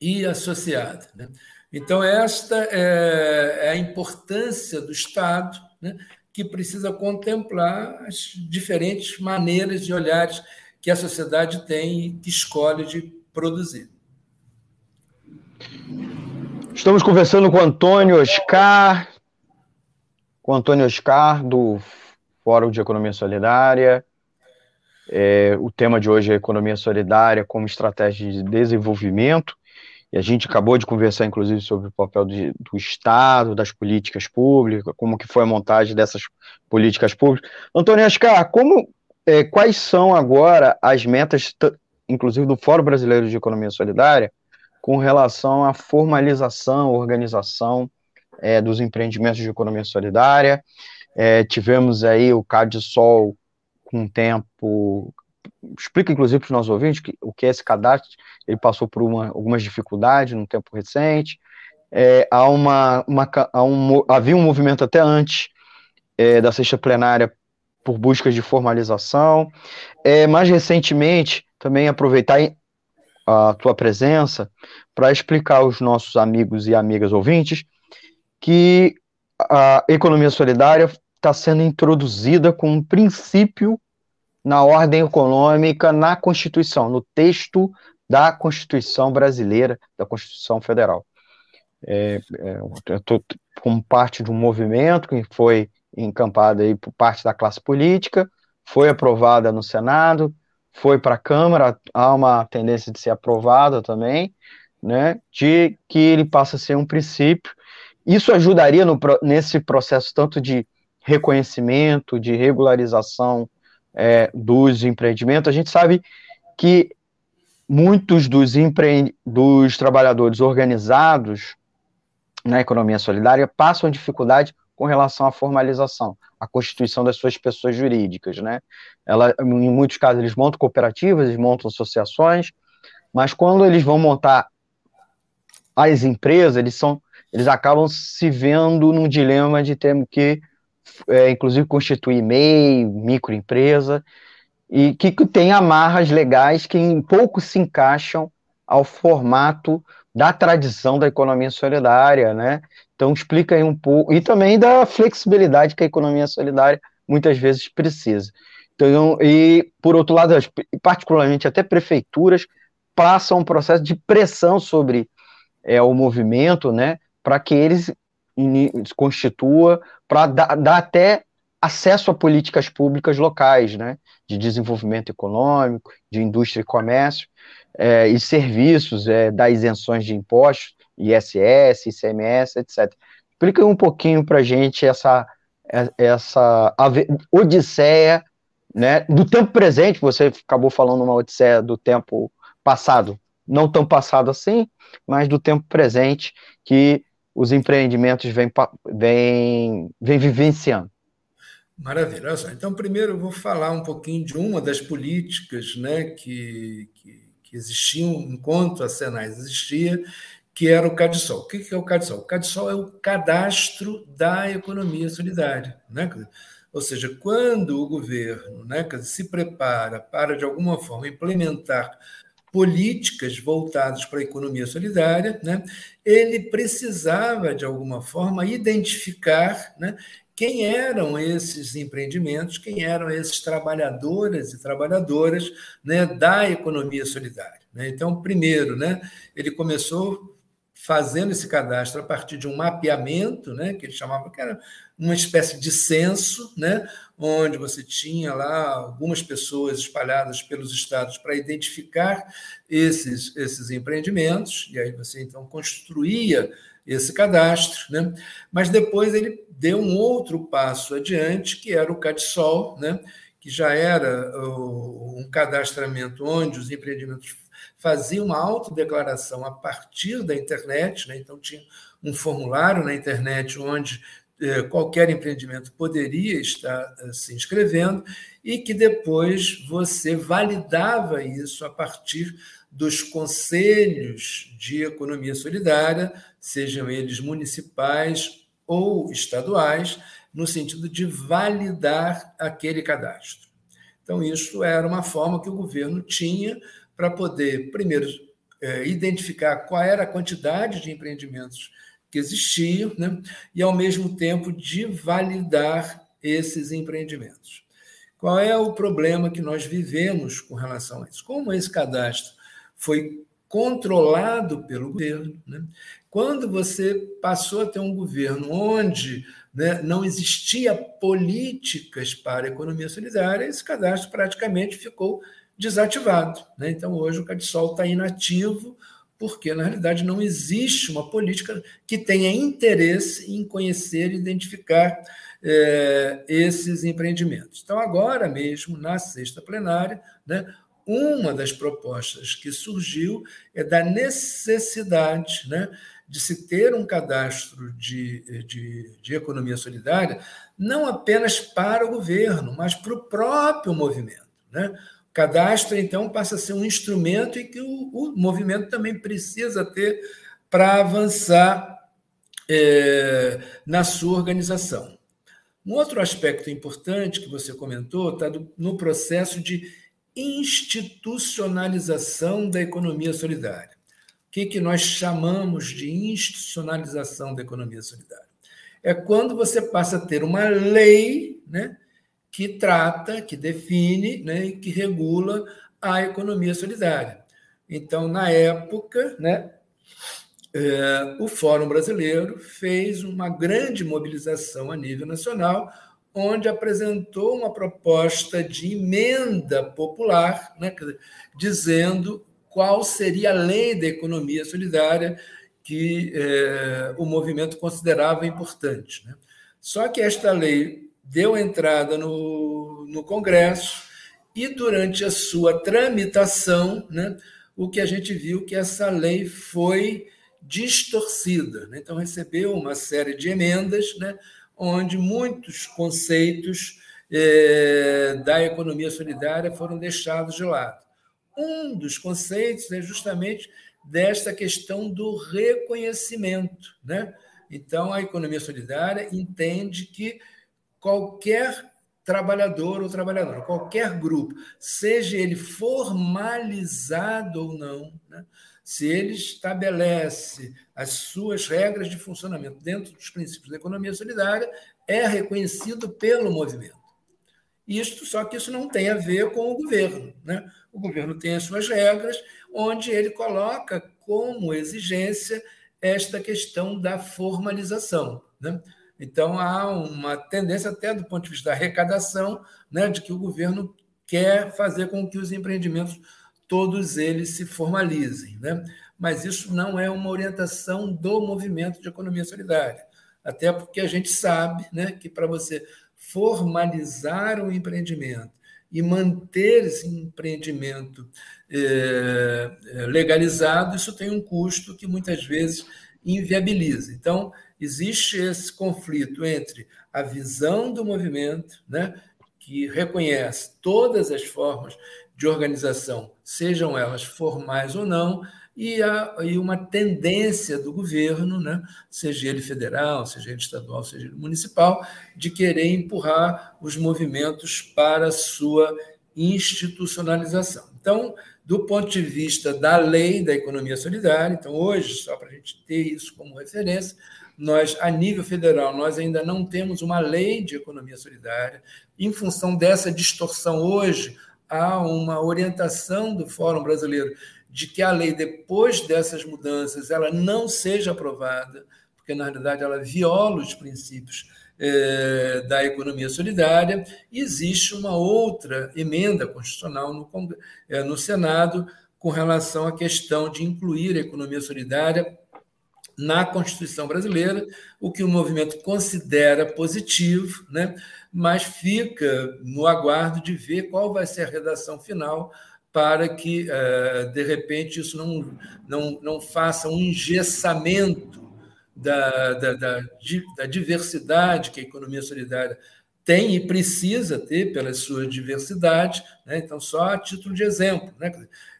e associada. Né? Então, esta é, é, a importância do Estado, né, que precisa contemplar as diferentes maneiras de olhares que a sociedade tem e que escolhe de produzir.
Estamos conversando com Antônio Oscar, com Antônio Oscar, do Fórum de Economia Solidária. É, o tema de hoje é Economia Solidária como Estratégia de Desenvolvimento. E a gente acabou de conversar, inclusive, sobre o papel de, do Estado, das políticas públicas, como que foi a montagem dessas políticas públicas. Antônio Oscar, como é, quais são agora as metas, inclusive do Fórum Brasileiro de Economia Solidária, com relação à formalização, organização é, dos empreendimentos de economia solidária. É, tivemos aí o CADSOL com um Explica, inclusive, para os nossos ouvintes que, o que é esse cadastro. Ele passou por uma, algumas dificuldades no tempo recente. É, há uma, uma, há um, havia um movimento até antes é, da sexta plenária por buscas de formalização. É, mais recentemente, também aproveitar a tua presença para explicar aos nossos amigos e amigas ouvintes que a economia solidária está sendo introduzida como um princípio na ordem econômica na Constituição, no texto da Constituição brasileira, da Constituição Federal. É, é, estou como parte de um movimento que foi encampado aí por parte da classe política, foi aprovada no Senado, foi para a Câmara, há uma tendência de ser aprovada também, né, de que ele passa a ser um princípio. Isso ajudaria no, nesse processo tanto de reconhecimento, de regularização é, dos empreendimentos. A gente sabe que muitos dos, empre... dos trabalhadores organizados na economia solidária passam dificuldade com relação à formalização, à constituição das suas pessoas jurídicas, né? Ela, em muitos casos, eles montam cooperativas, eles montam associações, mas quando eles vão montar as empresas, eles são, eles acabam se vendo num dilema de ter que, é, inclusive, constituir MEI, microempresa, e que, que tem amarras legais que em pouco se encaixam ao formato da tradição da economia solidária, né? Então explica aí um pouco e também da flexibilidade que a economia solidária muitas vezes precisa. Então, e por outro lado, particularmente até prefeituras passam um processo de pressão sobre é, o movimento, né, para que eles constitua, para dar, dar até acesso a políticas públicas locais, né, de desenvolvimento econômico, de indústria e comércio, é, e serviços, é, da isenções de impostos, ISS, ICMS, etc. Explica um pouquinho para a gente essa, essa odisseia né, do tempo presente, você acabou falando uma odisseia do tempo passado, não tão passado assim, mas do tempo presente que os empreendimentos vêm, vêm, vêm vivenciando.
Maravilha. Só, então, primeiro eu vou falar um pouquinho de uma das políticas né, que, que, que existiam enquanto a Senais existia, que era o CADSOL. O que é o CADSOL? O CADSOL é o cadastro da economia solidária. Né? Ou seja, quando o governo né, se prepara para, de alguma forma, implementar políticas voltadas para a economia solidária, né, ele precisava, de alguma forma, identificar né, quem eram esses empreendimentos, quem eram esses trabalhadores e trabalhadoras né, da economia solidária. Né? Então, primeiro, né, ele começou fazendo esse cadastro a partir de um mapeamento, né, que ele chamava que era uma espécie de censo, né, onde você tinha lá algumas pessoas espalhadas pelos estados para identificar esses, esses empreendimentos, e aí você então construía esse cadastro, né? mas depois ele deu um outro passo adiante, que era o CADSOL, né? que já era um cadastramento onde os empreendimentos faziam uma autodeclaração a partir da internet, né? então tinha um formulário na internet onde eh, qualquer empreendimento poderia estar eh, se inscrevendo e que depois você validava isso a partir dos conselhos de economia solidária, sejam eles municipais ou estaduais, no sentido de validar aquele cadastro. Então, isso era uma forma que o governo tinha para poder, primeiro, é, identificar qual era a quantidade de empreendimentos que existiam, né? e, ao mesmo tempo, de validar esses empreendimentos. Qual é o problema que nós vivemos com relação a isso? Como esse cadastro foi controlado pelo governo. Né? Quando você passou a ter um governo onde né, não existia políticas para a economia solidária, esse cadastro praticamente ficou desativado. Né? Então, hoje o Cadisol está inativo, porque, na realidade, não existe uma política que tenha interesse em conhecer e identificar é, esses empreendimentos. Então, agora mesmo, na sexta plenária, né, uma das propostas que surgiu é da necessidade né, de se ter um cadastro de, de, de economia solidária, não apenas para o governo, mas para o próprio movimento. Né? Cadastro, então, passa a ser um instrumento e que o, o movimento também precisa ter para avançar é, na sua organização. Um outro aspecto importante que você comentou está no processo de institucionalização da economia solidária. O que, que nós chamamos de institucionalização da economia solidária? É quando você passa a ter uma lei né, que trata, que define né, e que regula a economia solidária. Então, na época, né, é, o Fórum Brasileiro fez uma grande mobilização a nível nacional onde apresentou uma proposta de emenda popular, né, dizendo qual seria a lei da economia solidária que é, o movimento considerava importante. Né? Só que esta lei deu entrada no, no Congresso e, durante a sua tramitação, né, o que a gente viu que essa lei foi distorcida. Né? Então, recebeu uma série de emendas, né, onde muitos conceitos é, da economia solidária foram deixados de lado. Um dos conceitos é justamente desta questão do reconhecimento. Né? Então, a economia solidária entende que qualquer trabalhador ou trabalhadora, qualquer grupo, seja ele formalizado ou não, né? se ele estabelece as suas regras de funcionamento dentro dos princípios da economia solidária, é reconhecido pelo movimento. Isto, só que isso não tem a ver com o governo. Né? O governo tem as suas regras, onde ele coloca como exigência esta questão da formalização. Né? Então, há uma tendência, até do ponto de vista da arrecadação, né, de que o governo quer fazer com que os empreendimentos, todos eles, se formalizem. Né? Mas isso não é uma orientação do movimento de economia solidária. Até porque a gente sabe né, que para você formalizar o empreendimento e manter esse empreendimento é, legalizado, isso tem um custo que muitas vezes inviabiliza. Então, existe esse conflito entre a visão do movimento, né, que reconhece todas as formas de organização, sejam elas formais ou não, e, a, e uma tendência do governo, né, seja ele federal, seja ele estadual, seja ele municipal, de querer empurrar os movimentos para a sua institucionalização. Então, do ponto de vista da lei da economia solidária, então hoje, só para a gente ter isso como referência, nós, a nível federal, nós ainda não temos uma lei de economia solidária. Em função dessa distorção hoje, há uma orientação do Fórum Brasileiro de que a lei, depois dessas mudanças, ela não seja aprovada, porque, na realidade, ela viola os princípios é, da economia solidária. Existe uma outra emenda constitucional no, é, no Senado com relação à questão de incluir a economia solidária na Constituição brasileira, o que o movimento considera positivo, né? mas fica no aguardo de ver qual vai ser a redação final para que, eh, de repente, isso não, não, não faça um engessamento da, da, da, da diversidade que a economia solidária tem e precisa ter pela sua diversidade. Né? Então, só a título de exemplo, né?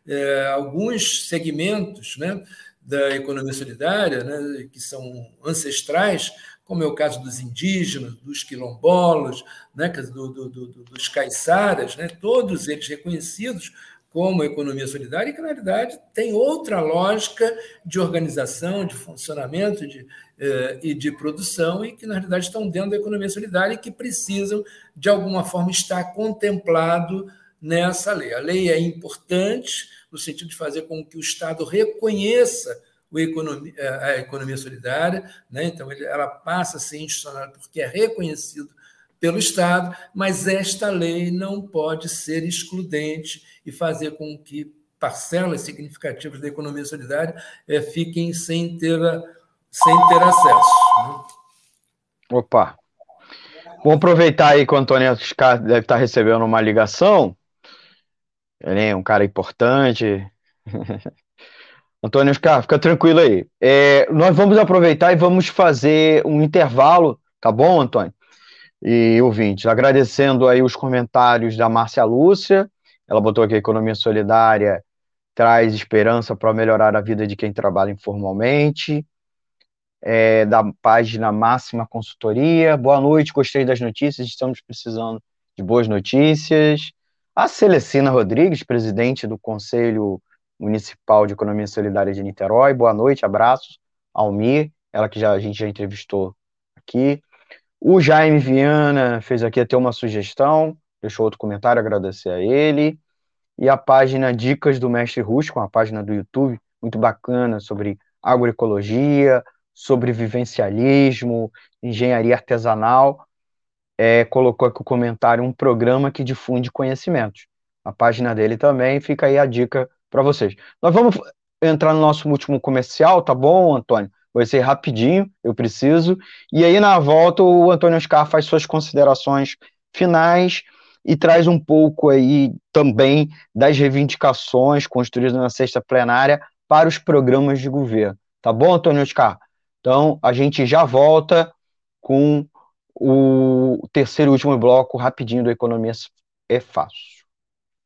É, alguns segmentos né, da economia solidária, né, que são ancestrais, como é o caso dos indígenas, dos quilombolas, né, do, do, do, dos caiçaras, né, todos eles reconhecidos como economia solidária, e que, na realidade, tem outra lógica de organização, de funcionamento de, eh, e de produção, e que, na realidade, estão dentro da economia solidária e que precisam, de alguma forma, estar contemplado nessa lei. A lei é importante no sentido de fazer com que o Estado reconheça economia, a economia solidária, né? então ela passa a ser institucional porque é reconhecido pelo Estado, mas esta lei não pode ser excludente e fazer com que parcelas significativas da economia solidária é, fiquem sem ter, sem ter acesso. Né?
Opa! Vou aproveitar aí que o Antônio deve estar recebendo uma ligação. Ele é um cara importante. Antônio Oscar, fica tranquilo aí. É, nós vamos aproveitar e vamos fazer um intervalo, tá bom, Antônio? E ouvintes, agradecendo aí os comentários da Márcia Lúcia, ela botou aqui economia solidária traz esperança para melhorar a vida de quem trabalha informalmente. É, da página Máxima Consultoria. Boa noite, gostei das notícias, estamos precisando de boas notícias. A Celecina Rodrigues, presidente do Conselho Municipal de Economia Solidária de Niterói. Boa noite, abraços. Almir, ela que já, a gente já entrevistou aqui. O Jaime Viana fez aqui até uma sugestão deixou outro comentário, agradecer a ele. E a página Dicas do Mestre Rústico, uma página do YouTube muito bacana sobre agroecologia, sobre vivencialismo, engenharia artesanal. É, colocou aqui o comentário um programa que difunde conhecimentos. A página dele também, fica aí a dica para vocês. Nós vamos entrar no nosso último comercial, tá bom, Antônio? Vai ser rapidinho, eu preciso. E aí, na volta, o Antônio Oscar faz suas considerações finais e traz um pouco aí também das reivindicações construídas na sexta plenária para os programas de governo. Tá bom, Antônio Oscar? Então, a gente já volta com o terceiro e último bloco, rapidinho, do Economia é Fácil.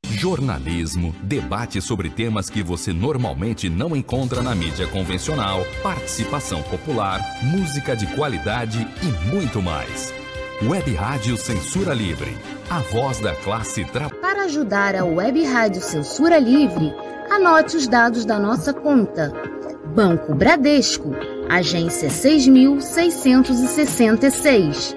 Jornalismo, debate sobre temas que você normalmente não encontra na mídia convencional, participação popular, música de qualidade e muito mais. Web Rádio Censura Livre, a voz da classe tra...
Para ajudar a Web Rádio Censura Livre, anote os dados da nossa conta. Banco Bradesco, agência 6666,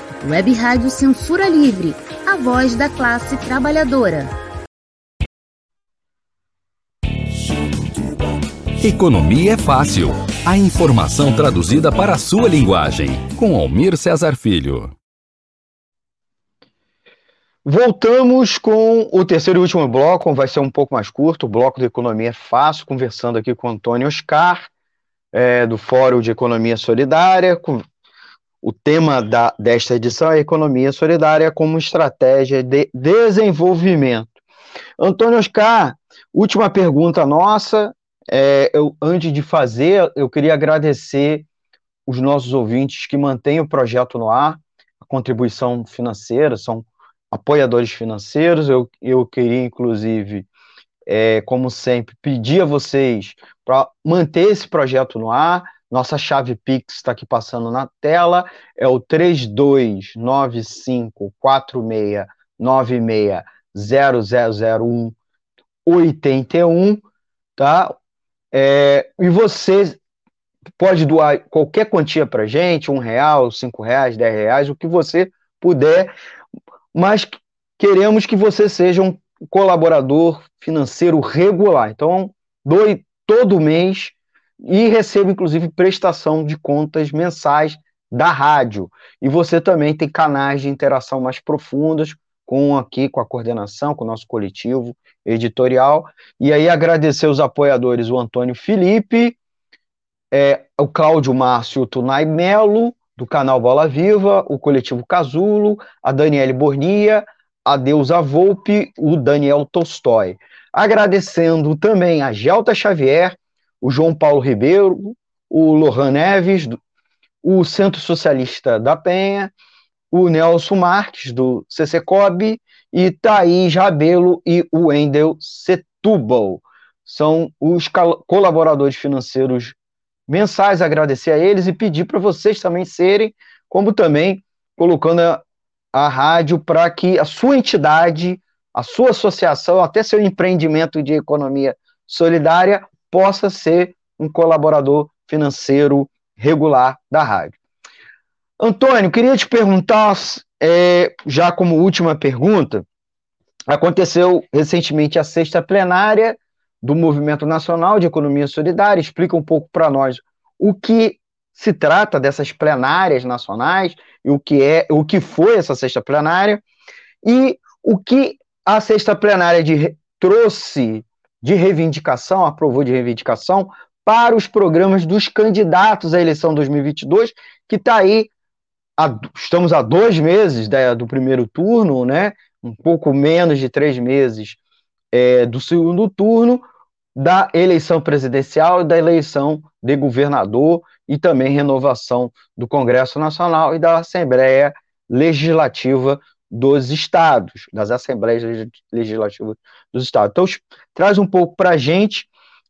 Web Rádio Censura Livre, a voz da classe trabalhadora.
Economia é fácil. A informação traduzida para a sua linguagem. Com Almir Cesar Filho.
Voltamos com o terceiro e último bloco, vai ser um pouco mais curto. O bloco de Economia é fácil, conversando aqui com Antônio Oscar, é, do Fórum de Economia Solidária. Com... O tema da, desta edição é Economia Solidária como estratégia de desenvolvimento. Antônio Oscar, última pergunta nossa, é, eu, antes de fazer, eu queria agradecer os nossos ouvintes que mantêm o projeto no ar, a contribuição financeira, são apoiadores financeiros. Eu, eu queria, inclusive, é, como sempre, pedir a vocês para manter esse projeto no ar. Nossa chave Pix está aqui passando na tela, é o 32954696000181, tá? É, e você pode doar qualquer quantia para gente, um real, cinco reais, dez reais, o que você puder, mas queremos que você seja um colaborador financeiro regular. Então, doe todo mês e receba, inclusive, prestação de contas mensais da rádio. E você também tem canais de interação mais profundas com aqui, com a coordenação, com o nosso coletivo editorial. E aí agradecer os apoiadores, o Antônio Felipe, é, o Cláudio Márcio Tunai Melo, do canal Bola Viva, o coletivo Casulo, a Daniele Bornia, a Deusa Volpe, o Daniel Tolstói. Agradecendo também a Gelta Xavier, o João Paulo Ribeiro, o Lohan Neves, o Centro Socialista da Penha, o Nelson Marques, do CCCOB, e Thaís Rabelo e o Wendel Setúbal. São os colaboradores financeiros mensais, agradecer a eles e pedir para vocês também serem, como também colocando a, a rádio para que a sua entidade, a sua associação, até seu empreendimento de economia solidária possa ser um colaborador financeiro regular da rádio. Antônio, queria te perguntar é, já como última pergunta, aconteceu recentemente a sexta plenária do Movimento Nacional de Economia Solidária. Explica um pouco para nós o que se trata dessas plenárias nacionais e o que é, o que foi essa sexta plenária e o que a sexta plenária de, trouxe de reivindicação, aprovou de reivindicação para os programas dos candidatos à eleição 2022, que está aí a, estamos a dois meses da, do primeiro turno, né? um pouco menos de três meses é, do segundo turno, da eleição presidencial e da eleição de governador e também renovação do Congresso Nacional e da Assembleia Legislativa dos Estados, das Assembleias Legislativas dos Estados. Então, traz um pouco para a gente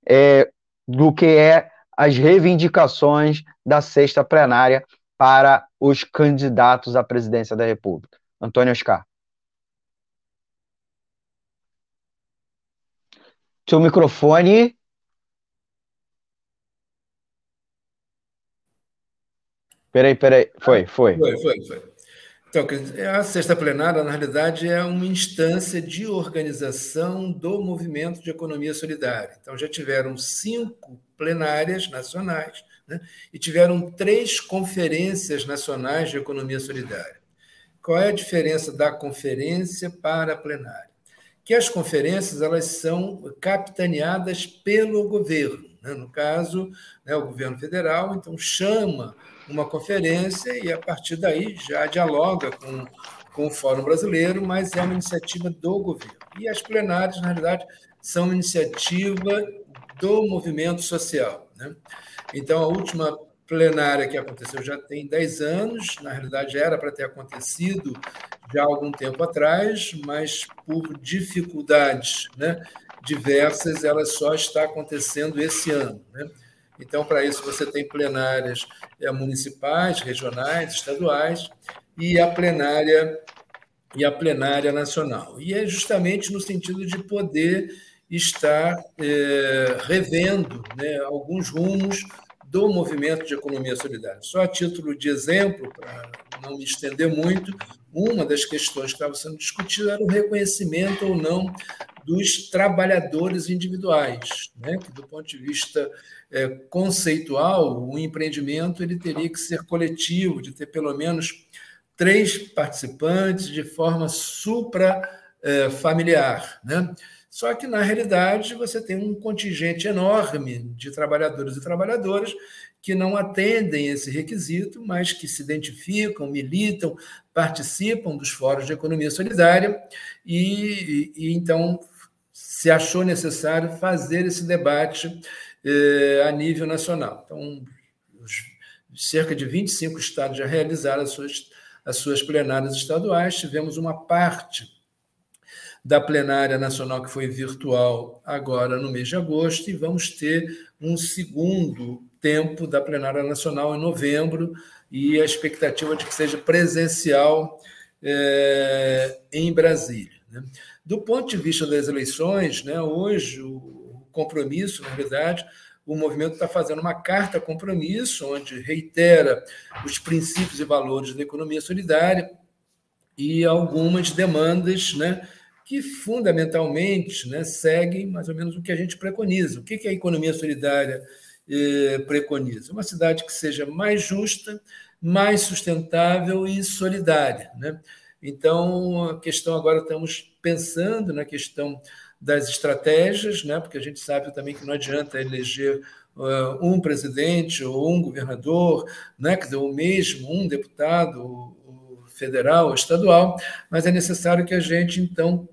é, do que é as reivindicações da sexta plenária para os candidatos à presidência da República. Antônio Oscar. Seu microfone. Peraí, peraí. Foi, foi.
Foi, foi, foi. Então, a sexta plenária, na realidade, é uma instância de organização do movimento de economia solidária. Então, já tiveram cinco plenárias nacionais né, e tiveram três conferências nacionais de economia solidária. Qual é a diferença da conferência para a plenária? Que as conferências elas são capitaneadas pelo governo. Né? No caso, né, o governo federal, então, chama uma conferência e, a partir daí, já dialoga com, com o Fórum Brasileiro, mas é uma iniciativa do governo. E as plenárias, na realidade, são uma iniciativa do movimento social. Né? Então, a última plenária que aconteceu já tem 10 anos, na realidade era para ter acontecido já há algum tempo atrás, mas por dificuldades né, diversas, ela só está acontecendo esse ano. Né? Então, para isso, você tem plenárias é, municipais, regionais, estaduais e a plenária e a plenária nacional. E é justamente no sentido de poder estar é, revendo né, alguns rumos do movimento de economia solidária. Só a título de exemplo, para não me estender muito, uma das questões que estava sendo discutida era o reconhecimento ou não dos trabalhadores individuais, né? que do ponto de vista é, conceitual, o empreendimento ele teria que ser coletivo, de ter pelo menos três participantes de forma supra-familiar. Né? Só que, na realidade, você tem um contingente enorme de trabalhadores e trabalhadoras que não atendem esse requisito, mas que se identificam, militam, participam dos fóruns de economia solidária e, e, e então se achou necessário fazer esse debate eh, a nível nacional. Então, cerca de 25 estados já realizaram as suas, as suas plenárias estaduais, tivemos uma parte da plenária nacional que foi virtual agora no mês de agosto e vamos ter um segundo tempo da plenária nacional em novembro e a expectativa de que seja presencial é, em Brasília. Né? Do ponto de vista das eleições, né, hoje o compromisso, na verdade, o movimento está fazendo uma carta compromisso, onde reitera os princípios e valores da economia solidária e algumas demandas né, que fundamentalmente né, seguem mais ou menos o que a gente preconiza. O que, que a economia solidária eh, preconiza? Uma cidade que seja mais justa, mais sustentável e solidária. Né? Então, a questão agora estamos pensando na questão das estratégias, né? porque a gente sabe também que não adianta eleger uh, um presidente ou um governador, né? Ou mesmo um deputado federal ou estadual, mas é necessário que a gente, então,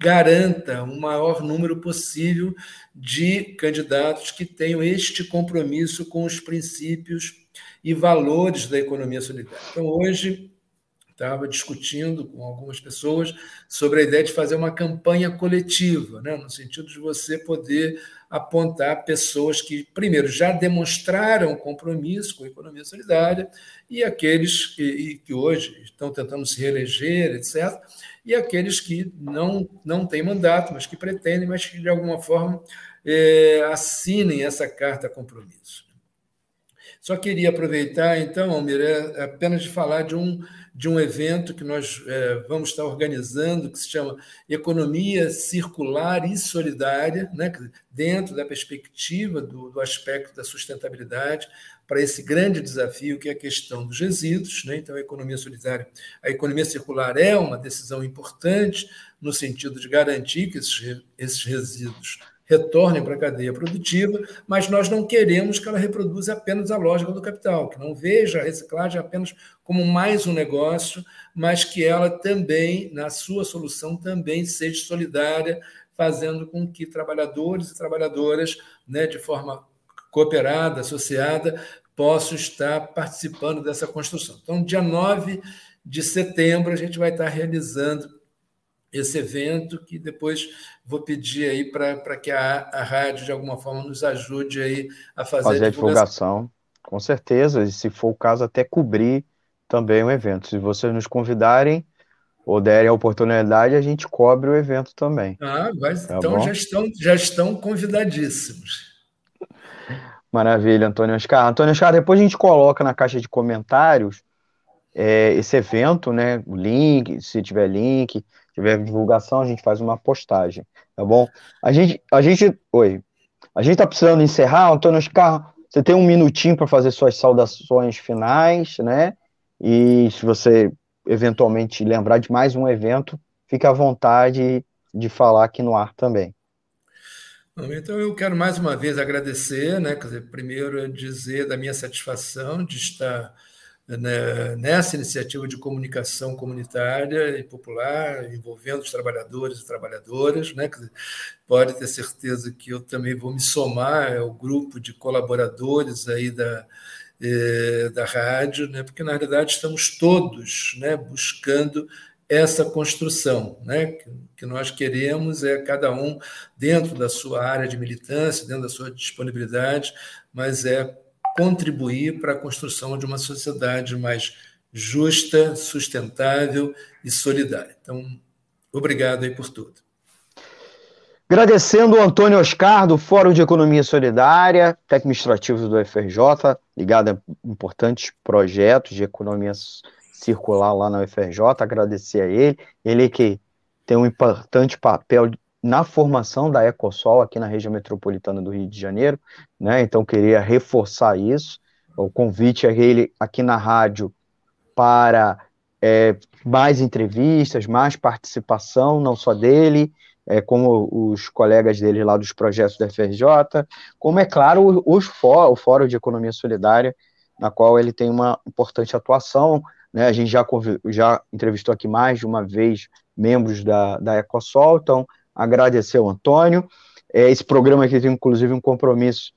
garanta um maior número possível de candidatos que tenham este compromisso com os princípios e valores da economia solidária. Então, hoje, estava discutindo com algumas pessoas sobre a ideia de fazer uma campanha coletiva, né? no sentido de você poder apontar pessoas que, primeiro, já demonstraram compromisso com a economia solidária e aqueles que, que hoje estão tentando se reeleger, etc., e aqueles que não, não têm mandato, mas que pretendem, mas que, de alguma forma, é, assinem essa carta compromisso. Só queria aproveitar, então, Almir, é, apenas de falar de um de um evento que nós é, vamos estar organizando, que se chama Economia Circular e Solidária, né, dentro da perspectiva do, do aspecto da sustentabilidade, para esse grande desafio que é a questão dos resíduos. Né? Então, a economia solidária, a economia circular é uma decisão importante no sentido de garantir que esses, esses resíduos retornem para a cadeia produtiva, mas nós não queremos que ela reproduza apenas a lógica do capital, que não veja a reciclagem apenas como mais um negócio, mas que ela também, na sua solução, também seja solidária, fazendo com que trabalhadores e trabalhadoras, né, de forma cooperada, associada, possam estar participando dessa construção. Então, dia 9 de setembro, a gente vai estar realizando esse evento, que depois vou pedir aí para que a, a rádio, de alguma forma, nos ajude aí a fazer,
fazer a divulgação. divulgação. Com certeza, e se for o caso, até cobrir também o evento. Se vocês nos convidarem ou derem a oportunidade, a gente cobre o evento também.
Ah, mas tá então já estão, já estão convidadíssimos.
Maravilha, Antônio Oscar. Antônio Oscar, depois a gente coloca na caixa de comentários
é, esse evento, né? O link, se tiver link, tiver divulgação, a gente faz uma postagem, tá bom? A gente, a gente, oi, a gente tá precisando encerrar, Antônio Oscar, você tem um minutinho para fazer suas saudações finais, né? E se você eventualmente lembrar de mais um evento, fique à vontade de falar aqui no ar também.
Então, eu quero mais uma vez agradecer, né? Quer dizer, primeiro dizer da minha satisfação de estar nessa iniciativa de comunicação comunitária e popular, envolvendo os trabalhadores e trabalhadoras. Né? Pode ter certeza que eu também vou me somar ao grupo de colaboradores aí da, eh, da rádio, né? porque na realidade estamos todos né, buscando essa construção, né? que nós queremos é cada um dentro da sua área de militância, dentro da sua disponibilidade, mas é contribuir para a construção de uma sociedade mais justa, sustentável e solidária. Então, obrigado aí por tudo.
Agradecendo o Antônio Oscar, do Fórum de Economia Solidária, técnico administrativo do FRJ, ligado a importantes projetos de economia circular lá na UFRJ, agradecer a ele, ele que tem um importante papel na formação da Ecosol aqui na região metropolitana do Rio de Janeiro, né? Então queria reforçar isso. O convite a ele aqui na rádio para é, mais entrevistas, mais participação, não só dele, é, como os colegas dele lá dos projetos da FRJ, como é claro os fó o Fórum de Economia Solidária, na qual ele tem uma importante atuação. Né? A gente já, já entrevistou aqui mais de uma vez membros da, da Ecosol, então agradecer ao Antônio. É, esse programa aqui tem, inclusive, um compromisso,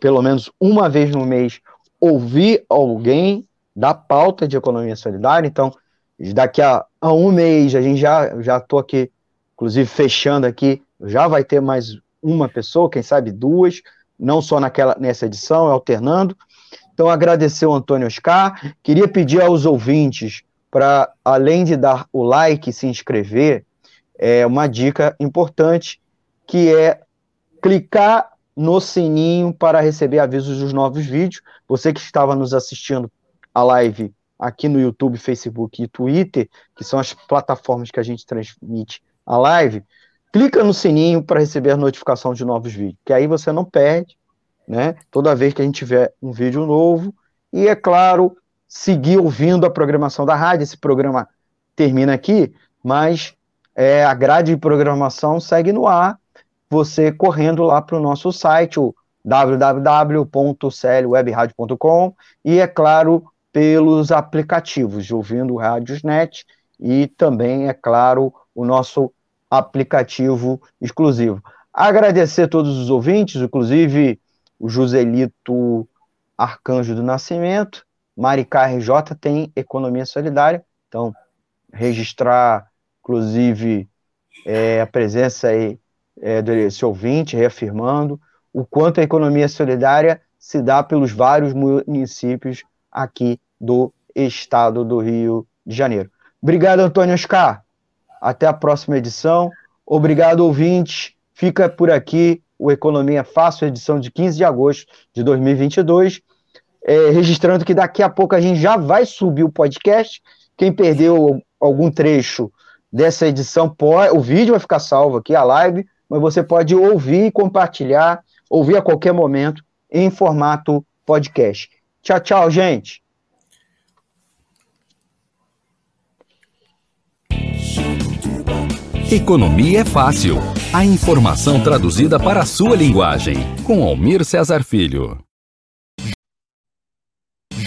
pelo menos uma vez no mês, ouvir alguém da pauta de economia solidária. Então, daqui a, a um mês, a gente já já estou aqui, inclusive, fechando aqui, já vai ter mais uma pessoa, quem sabe duas, não só naquela nessa edição, alternando. Então, agradecer ao Antônio Oscar. Queria pedir aos ouvintes para, além de dar o like, se inscrever, é uma dica importante, que é clicar no sininho para receber avisos dos novos vídeos. Você que estava nos assistindo a live aqui no YouTube, Facebook e Twitter, que são as plataformas que a gente transmite a live, clica no sininho para receber a notificação de novos vídeos, que aí você não perde, né? Toda vez que a gente tiver um vídeo novo, e é claro, seguir ouvindo a programação da rádio. Esse programa termina aqui, mas é, a grade de programação segue no ar, você correndo lá para o nosso site, o www.clwebradio.com e, é claro, pelos aplicativos, ouvindo Rádiosnet e também, é claro, o nosso aplicativo exclusivo. Agradecer a todos os ouvintes, inclusive o Joselito Arcanjo do Nascimento, Maricá RJ tem Economia Solidária, então registrar inclusive é, a presença aí é, desse ouvinte, reafirmando o quanto a economia solidária se dá pelos vários municípios aqui do estado do Rio de Janeiro. Obrigado, Antônio Oscar. Até a próxima edição. Obrigado, ouvinte. Fica por aqui o Economia Fácil, edição de 15 de agosto de 2022. É, registrando que daqui a pouco a gente já vai subir o podcast. Quem perdeu algum trecho dessa edição, o vídeo vai ficar salvo aqui, a live, mas você pode ouvir e compartilhar, ouvir a qualquer momento em formato podcast. Tchau, tchau, gente.
Economia é fácil. A informação traduzida para a sua linguagem. Com Almir Cesar Filho